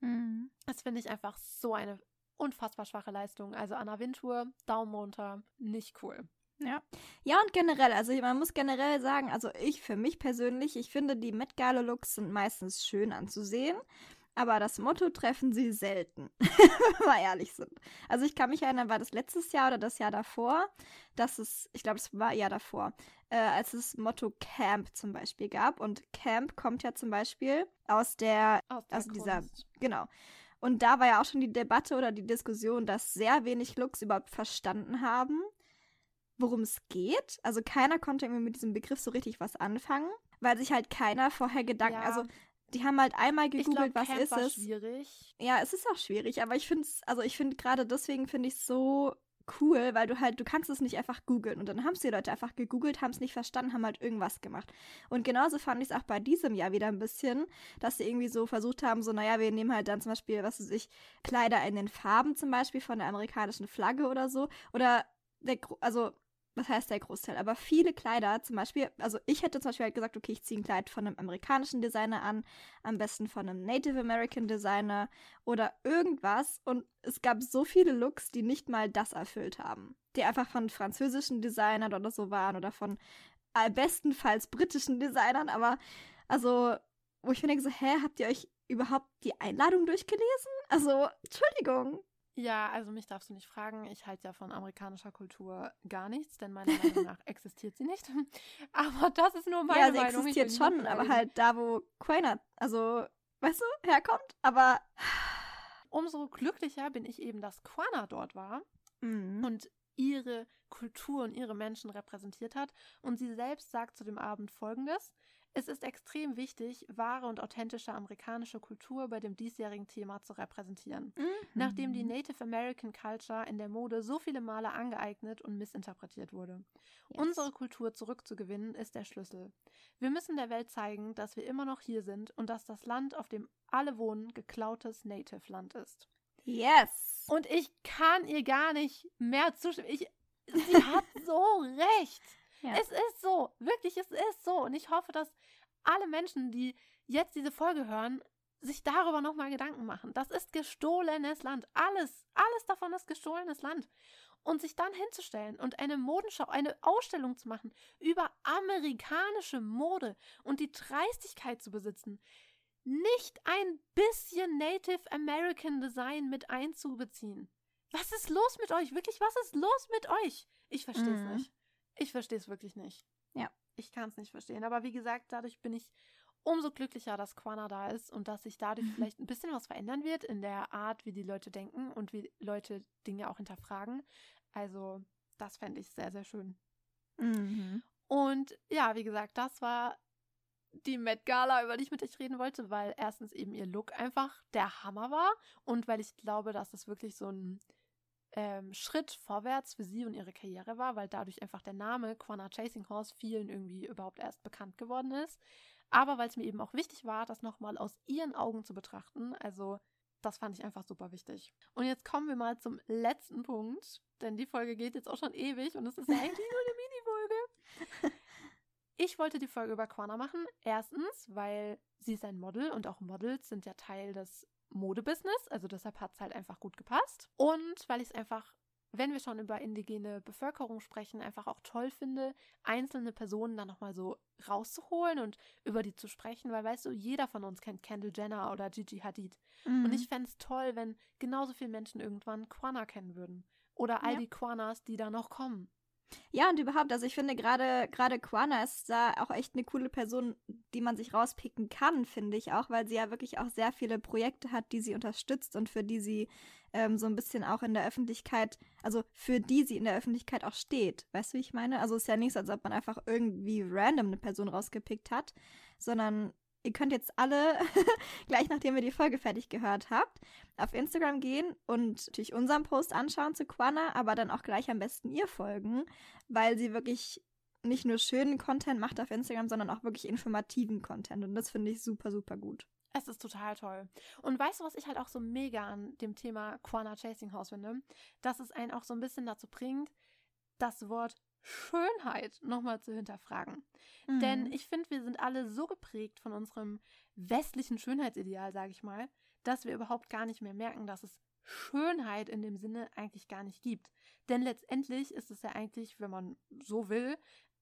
Mhm. Das finde ich einfach so eine unfassbar schwache Leistung. Also Anna Wintour, Daumen runter, nicht cool. Ja. Ja, und generell, also man muss generell sagen, also ich für mich persönlich, ich finde, die Met Gala Looks sind meistens schön anzusehen aber das Motto treffen sie selten, wenn wir ehrlich sind. Also ich kann mich erinnern, war das letztes Jahr oder das Jahr davor, dass es, ich glaube, es war Jahr davor, äh, als es Motto Camp zum Beispiel gab. Und Camp kommt ja zum Beispiel aus der, aus der also dieser, genau. Und da war ja auch schon die Debatte oder die Diskussion, dass sehr wenig Looks überhaupt verstanden haben, worum es geht. Also keiner konnte irgendwie mit diesem Begriff so richtig was anfangen, weil sich halt keiner vorher Gedanken, ja. also die haben halt einmal gegoogelt, glaub, was Camp ist es. schwierig. Ja, es ist auch schwierig, aber ich finde es, also ich finde gerade deswegen finde ich es so cool, weil du halt, du kannst es nicht einfach googeln. Und dann haben es die Leute einfach gegoogelt, haben es nicht verstanden, haben halt irgendwas gemacht. Und genauso fand ich es auch bei diesem Jahr wieder ein bisschen, dass sie irgendwie so versucht haben, so, naja, wir nehmen halt dann zum Beispiel, was weiß ich, Kleider in den Farben zum Beispiel von der amerikanischen Flagge oder so. Oder der, also was heißt der Großteil, aber viele Kleider, zum Beispiel, also ich hätte zum Beispiel halt gesagt, okay, ich ziehe ein Kleid von einem amerikanischen Designer an, am besten von einem Native American Designer oder irgendwas. Und es gab so viele Looks, die nicht mal das erfüllt haben. Die einfach von französischen Designern oder so waren oder von äh, bestenfalls britischen Designern, aber also, wo ich mir denke so, hä, habt ihr euch überhaupt die Einladung durchgelesen? Also, Entschuldigung. Ja, also mich darfst du nicht fragen. Ich halte ja von amerikanischer Kultur gar nichts, denn meiner Meinung nach existiert sie nicht. Aber das ist nur meine ja, sie Meinung. Ja, existiert schon, aber halt da, wo Quainer, also, weißt du, herkommt. Aber umso glücklicher bin ich eben, dass Quana dort war mhm. und ihre Kultur und ihre Menschen repräsentiert hat. Und sie selbst sagt zu dem Abend Folgendes. Es ist extrem wichtig, wahre und authentische amerikanische Kultur bei dem diesjährigen Thema zu repräsentieren. Mhm. Nachdem die Native American Culture in der Mode so viele Male angeeignet und missinterpretiert wurde. Yes. Unsere Kultur zurückzugewinnen ist der Schlüssel. Wir müssen der Welt zeigen, dass wir immer noch hier sind und dass das Land, auf dem alle wohnen, geklautes Native-Land ist. Yes! Und ich kann ihr gar nicht mehr zustimmen. Ich, sie hat so recht. Ja. Es ist so, wirklich, es ist so. Und ich hoffe, dass alle Menschen, die jetzt diese Folge hören, sich darüber nochmal Gedanken machen. Das ist gestohlenes Land. Alles, alles davon ist gestohlenes Land. Und sich dann hinzustellen und eine Modenschau, eine Ausstellung zu machen über amerikanische Mode und die Dreistigkeit zu besitzen, nicht ein bisschen Native American Design mit einzubeziehen. Was ist los mit euch? Wirklich, was ist los mit euch? Ich verstehe es mhm. nicht. Ich verstehe es wirklich nicht. Ja. Ich kann es nicht verstehen. Aber wie gesagt, dadurch bin ich umso glücklicher, dass Quana da ist und dass sich dadurch vielleicht ein bisschen was verändern wird in der Art, wie die Leute denken und wie Leute Dinge auch hinterfragen. Also, das fände ich sehr, sehr schön. Mhm. Und ja, wie gesagt, das war die Met Gala, über die ich mit euch reden wollte, weil erstens eben ihr Look einfach der Hammer war und weil ich glaube, dass das wirklich so ein ähm, Schritt vorwärts für sie und ihre Karriere war, weil dadurch einfach der Name Quana Chasing Horse vielen irgendwie überhaupt erst bekannt geworden ist aber weil es mir eben auch wichtig war, das nochmal aus ihren Augen zu betrachten. Also das fand ich einfach super wichtig. Und jetzt kommen wir mal zum letzten Punkt, denn die Folge geht jetzt auch schon ewig und es ist ja eigentlich nur eine Mini-Folge. Ich wollte die Folge über Quana machen. Erstens, weil sie ist ein Model und auch Models sind ja Teil des Modebusiness, also deshalb hat es halt einfach gut gepasst. Und weil ich es einfach wenn wir schon über indigene Bevölkerung sprechen, einfach auch toll finde, einzelne Personen dann nochmal so rauszuholen und über die zu sprechen, weil weißt du, jeder von uns kennt Kendall Jenner oder Gigi Hadid. Mhm. Und ich fände es toll, wenn genauso viele Menschen irgendwann Quana kennen würden. Oder all ja. die Quanas, die da noch kommen. Ja, und überhaupt, also ich finde gerade gerade Quana ist da auch echt eine coole Person, die man sich rauspicken kann, finde ich auch, weil sie ja wirklich auch sehr viele Projekte hat, die sie unterstützt und für die sie ähm, so ein bisschen auch in der Öffentlichkeit, also für die sie in der Öffentlichkeit auch steht. Weißt du, wie ich meine? Also es ist ja nichts, als ob man einfach irgendwie random eine Person rausgepickt hat, sondern ihr könnt jetzt alle, gleich nachdem ihr die Folge fertig gehört habt, auf Instagram gehen und natürlich unseren Post anschauen zu Quana, aber dann auch gleich am besten ihr folgen, weil sie wirklich nicht nur schönen Content macht auf Instagram, sondern auch wirklich informativen Content. Und das finde ich super, super gut. Es ist total toll. Und weißt du, was ich halt auch so mega an dem Thema Quana Chasing House finde? Dass es einen auch so ein bisschen dazu bringt, das Wort Schönheit nochmal zu hinterfragen. Mhm. Denn ich finde, wir sind alle so geprägt von unserem westlichen Schönheitsideal, sage ich mal, dass wir überhaupt gar nicht mehr merken, dass es Schönheit in dem Sinne eigentlich gar nicht gibt. Denn letztendlich ist es ja eigentlich, wenn man so will,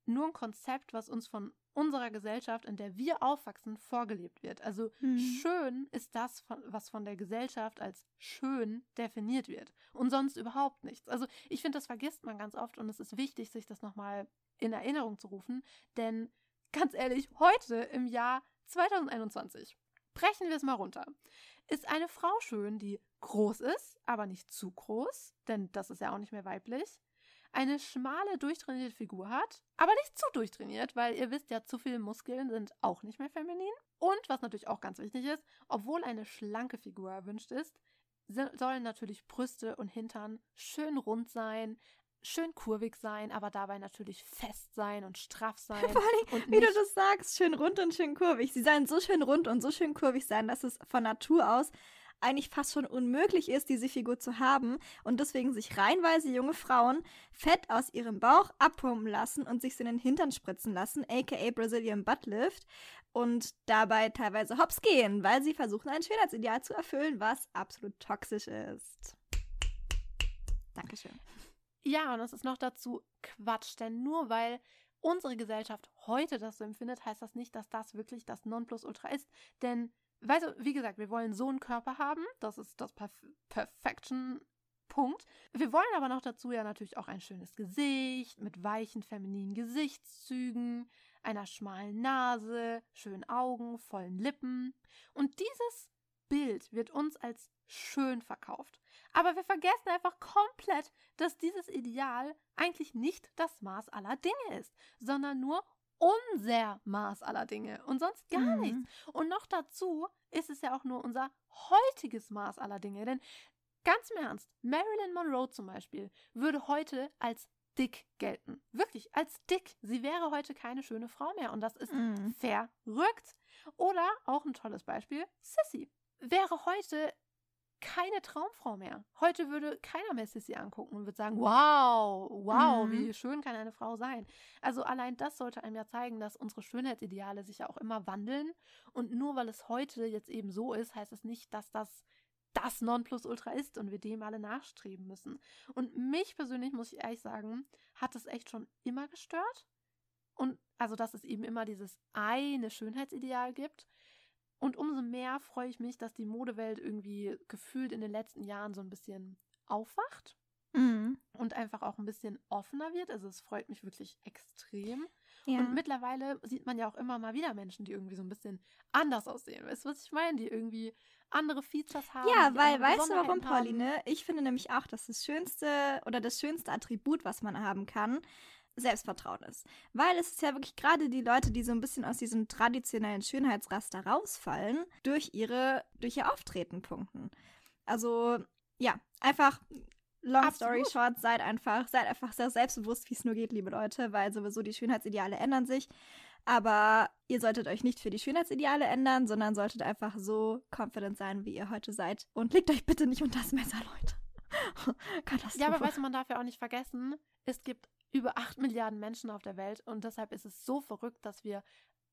nur ein Konzept, was uns von unserer Gesellschaft, in der wir aufwachsen, vorgelebt wird. Also mhm. schön ist das, was von der Gesellschaft als schön definiert wird und sonst überhaupt nichts. Also ich finde, das vergisst man ganz oft und es ist wichtig, sich das nochmal in Erinnerung zu rufen, denn ganz ehrlich, heute im Jahr 2021, brechen wir es mal runter, ist eine Frau schön, die groß ist, aber nicht zu groß, denn das ist ja auch nicht mehr weiblich, eine schmale, durchtrainierte Figur hat, aber nicht zu durchtrainiert, weil ihr wisst ja, zu viele Muskeln sind auch nicht mehr feminin. Und was natürlich auch ganz wichtig ist, obwohl eine schlanke Figur erwünscht ist, sollen natürlich Brüste und Hintern schön rund sein, schön kurvig sein, aber dabei natürlich fest sein und straff sein. Vor allem, wie du das sagst, schön rund und schön kurvig. Sie sollen so schön rund und so schön kurvig sein, dass es von Natur aus eigentlich fast schon unmöglich ist, diese Figur zu haben und deswegen sich reihenweise junge Frauen Fett aus ihrem Bauch abpumpen lassen und sich in den Hintern spritzen lassen, aka Brazilian Butt Lift und dabei teilweise hops gehen, weil sie versuchen, ein Schönheitsideal zu erfüllen, was absolut toxisch ist. Dankeschön. Ja, und es ist noch dazu Quatsch, denn nur weil unsere Gesellschaft heute das so empfindet, heißt das nicht, dass das wirklich das Nonplusultra ist. Denn du, wie gesagt, wir wollen so einen Körper haben. Das ist das Perf Perfection. Punkt. Wir wollen aber noch dazu ja natürlich auch ein schönes Gesicht mit weichen femininen Gesichtszügen, einer schmalen Nase, schönen Augen, vollen Lippen. Und dieses Bild wird uns als schön verkauft. Aber wir vergessen einfach komplett, dass dieses Ideal eigentlich nicht das Maß aller Dinge ist, sondern nur unser Maß aller Dinge und sonst gar mhm. nichts. Und noch dazu ist es ja auch nur unser heutiges Maß aller Dinge. Denn ganz im Ernst, Marilyn Monroe zum Beispiel würde heute als dick gelten. Wirklich, als dick. Sie wäre heute keine schöne Frau mehr und das ist mhm. verrückt. Oder auch ein tolles Beispiel, Sissy wäre heute keine Traumfrau mehr. Heute würde keiner mehr Sissy angucken und würde sagen, wow, wow, mhm. wie schön kann eine Frau sein. Also allein das sollte einem ja zeigen, dass unsere Schönheitsideale sich ja auch immer wandeln. Und nur weil es heute jetzt eben so ist, heißt es das nicht, dass das das Nonplusultra ist und wir dem alle nachstreben müssen. Und mich persönlich, muss ich ehrlich sagen, hat es echt schon immer gestört. Und also, dass es eben immer dieses eine Schönheitsideal gibt. Und umso mehr freue ich mich, dass die Modewelt irgendwie gefühlt in den letzten Jahren so ein bisschen aufwacht mhm. und einfach auch ein bisschen offener wird. Also es freut mich wirklich extrem. Ja. Und mittlerweile sieht man ja auch immer mal wieder Menschen, die irgendwie so ein bisschen anders aussehen. Weißt du, was ich meine? Die irgendwie andere Features haben. Ja, weil, weißt du warum, Pauline? Ich finde nämlich auch, dass das schönste oder das schönste Attribut, was man haben kann, Selbstvertrauen ist. Weil es ist ja wirklich gerade die Leute, die so ein bisschen aus diesem traditionellen Schönheitsraster rausfallen, durch ihre, durch ihr Auftreten punkten. Also, ja, einfach Long Absolut. story short, seid einfach, seid einfach sehr selbstbewusst, wie es nur geht, liebe Leute, weil sowieso die Schönheitsideale ändern sich. Aber ihr solltet euch nicht für die Schönheitsideale ändern, sondern solltet einfach so confident sein, wie ihr heute seid. Und legt euch bitte nicht unter das Messer, Leute. Katastrophe. Ja, aber du, man darf ja auch nicht vergessen, es gibt über 8 Milliarden Menschen auf der Welt und deshalb ist es so verrückt, dass wir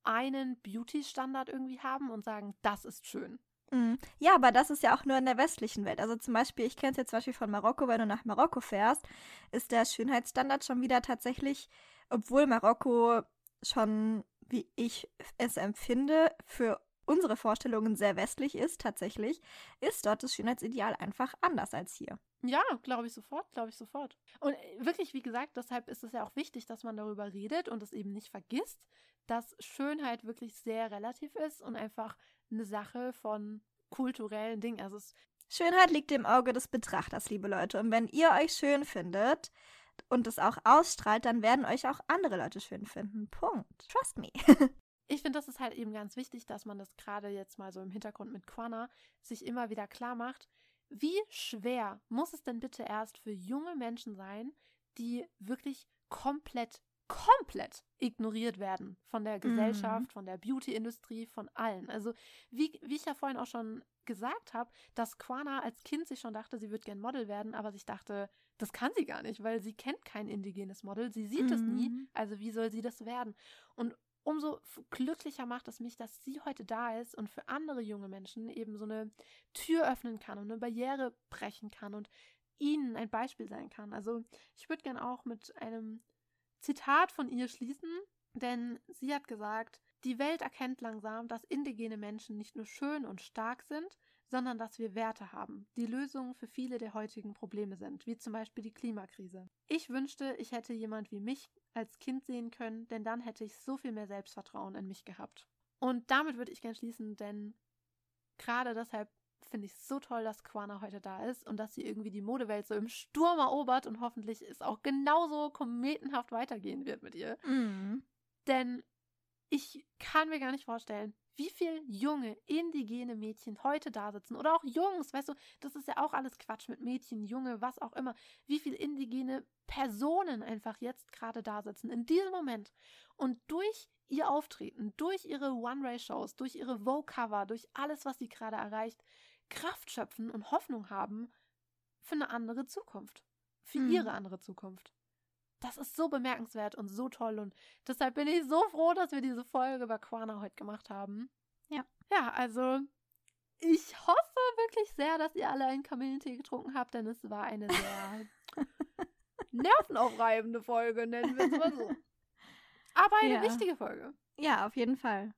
einen Beauty-Standard irgendwie haben und sagen, das ist schön. Mhm. Ja, aber das ist ja auch nur in der westlichen Welt. Also zum Beispiel, ich kenne es jetzt zum Beispiel von Marokko, wenn du nach Marokko fährst, ist der Schönheitsstandard schon wieder tatsächlich, obwohl Marokko schon, wie ich es empfinde, für unsere Vorstellungen sehr westlich ist, tatsächlich, ist dort das Schönheitsideal einfach anders als hier. Ja, glaube ich sofort, glaube ich sofort. Und äh, wirklich, wie gesagt, deshalb ist es ja auch wichtig, dass man darüber redet und es eben nicht vergisst, dass Schönheit wirklich sehr relativ ist und einfach eine Sache von kulturellen Dingen. Also Schönheit liegt im Auge des Betrachters, liebe Leute. Und wenn ihr euch schön findet und es auch ausstrahlt, dann werden euch auch andere Leute schön finden. Punkt. Trust me. ich finde, das ist halt eben ganz wichtig, dass man das gerade jetzt mal so im Hintergrund mit Quana sich immer wieder klar macht. Wie schwer muss es denn bitte erst für junge Menschen sein, die wirklich komplett, komplett ignoriert werden von der Gesellschaft, mhm. von der Beauty-Industrie, von allen. Also, wie, wie ich ja vorhin auch schon gesagt habe, dass Quana als Kind sich schon dachte, sie wird gern Model werden, aber sich dachte, das kann sie gar nicht, weil sie kennt kein indigenes Model, sie sieht es nie, mhm. also wie soll sie das werden? Und umso glücklicher macht es mich, dass sie heute da ist und für andere junge Menschen eben so eine Tür öffnen kann und eine Barriere brechen kann und ihnen ein Beispiel sein kann. Also ich würde gerne auch mit einem Zitat von ihr schließen, denn sie hat gesagt, die Welt erkennt langsam, dass indigene Menschen nicht nur schön und stark sind, sondern dass wir Werte haben, die Lösungen für viele der heutigen Probleme sind, wie zum Beispiel die Klimakrise. Ich wünschte, ich hätte jemand wie mich als Kind sehen können, denn dann hätte ich so viel mehr Selbstvertrauen in mich gehabt. Und damit würde ich gern schließen, denn gerade deshalb finde ich es so toll, dass Quana heute da ist und dass sie irgendwie die Modewelt so im Sturm erobert und hoffentlich es auch genauso kometenhaft weitergehen wird mit ihr. Mhm. Denn ich kann mir gar nicht vorstellen, wie viele junge, indigene Mädchen heute da sitzen oder auch Jungs, weißt du, das ist ja auch alles Quatsch mit Mädchen, Junge, was auch immer, wie viele indigene Personen einfach jetzt gerade da sitzen, in diesem Moment und durch ihr Auftreten, durch ihre One-Ray-Shows, durch ihre Vogue-Cover, durch alles, was sie gerade erreicht, Kraft schöpfen und Hoffnung haben für eine andere Zukunft, für mhm. ihre andere Zukunft das ist so bemerkenswert und so toll und deshalb bin ich so froh, dass wir diese Folge über Quana heute gemacht haben. Ja. Ja, also ich hoffe wirklich sehr, dass ihr alle einen Kamillentee getrunken habt, denn es war eine sehr nervenaufreibende Folge, nennen wir es mal so. Aber eine ja. wichtige Folge. Ja, auf jeden Fall.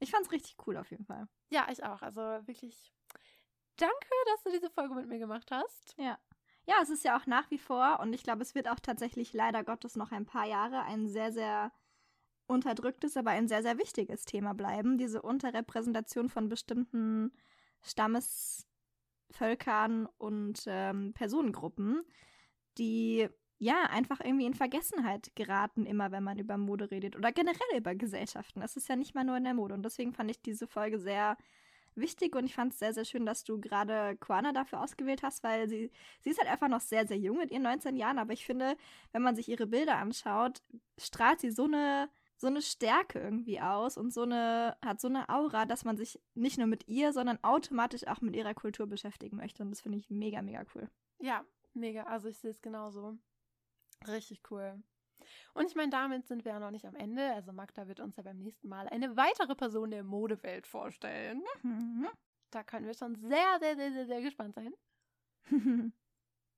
Ich fand es richtig cool, auf jeden Fall. Ja, ich auch. Also wirklich danke, dass du diese Folge mit mir gemacht hast. Ja ja, es ist ja auch nach wie vor und ich glaube, es wird auch tatsächlich leider Gottes noch ein paar Jahre ein sehr, sehr unterdrücktes, aber ein sehr, sehr wichtiges Thema bleiben. Diese Unterrepräsentation von bestimmten Stammesvölkern und ähm, Personengruppen, die ja einfach irgendwie in Vergessenheit geraten, immer wenn man über Mode redet oder generell über Gesellschaften. Das ist ja nicht mal nur in der Mode. Und deswegen fand ich diese Folge sehr wichtig und ich fand es sehr, sehr schön, dass du gerade Quana dafür ausgewählt hast, weil sie, sie ist halt einfach noch sehr, sehr jung in ihren 19 Jahren, aber ich finde, wenn man sich ihre Bilder anschaut, strahlt sie so eine so eine Stärke irgendwie aus und so eine, hat so eine Aura, dass man sich nicht nur mit ihr, sondern automatisch auch mit ihrer Kultur beschäftigen möchte. Und das finde ich mega, mega cool. Ja, mega. Also ich sehe es genauso. Richtig cool. Und ich meine, damit sind wir ja noch nicht am Ende. Also Magda wird uns ja beim nächsten Mal eine weitere Person der Modewelt vorstellen. Mhm. Da können wir schon sehr, sehr, sehr, sehr, sehr gespannt sein.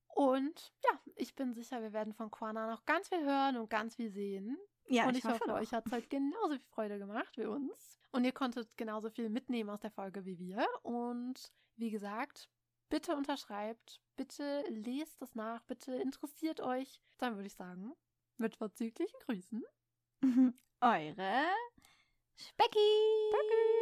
und ja, ich bin sicher, wir werden von Quana noch ganz viel hören und ganz viel sehen. Ja, und ich, ich hoffe, hoffe euch hat es heute genauso viel Freude gemacht wie uns. Und ihr konntet genauso viel mitnehmen aus der Folge wie wir. Und wie gesagt, bitte unterschreibt, bitte lest es nach, bitte interessiert euch. Dann würde ich sagen, mit vorzüglichen Grüßen. Eure Specki. Specki.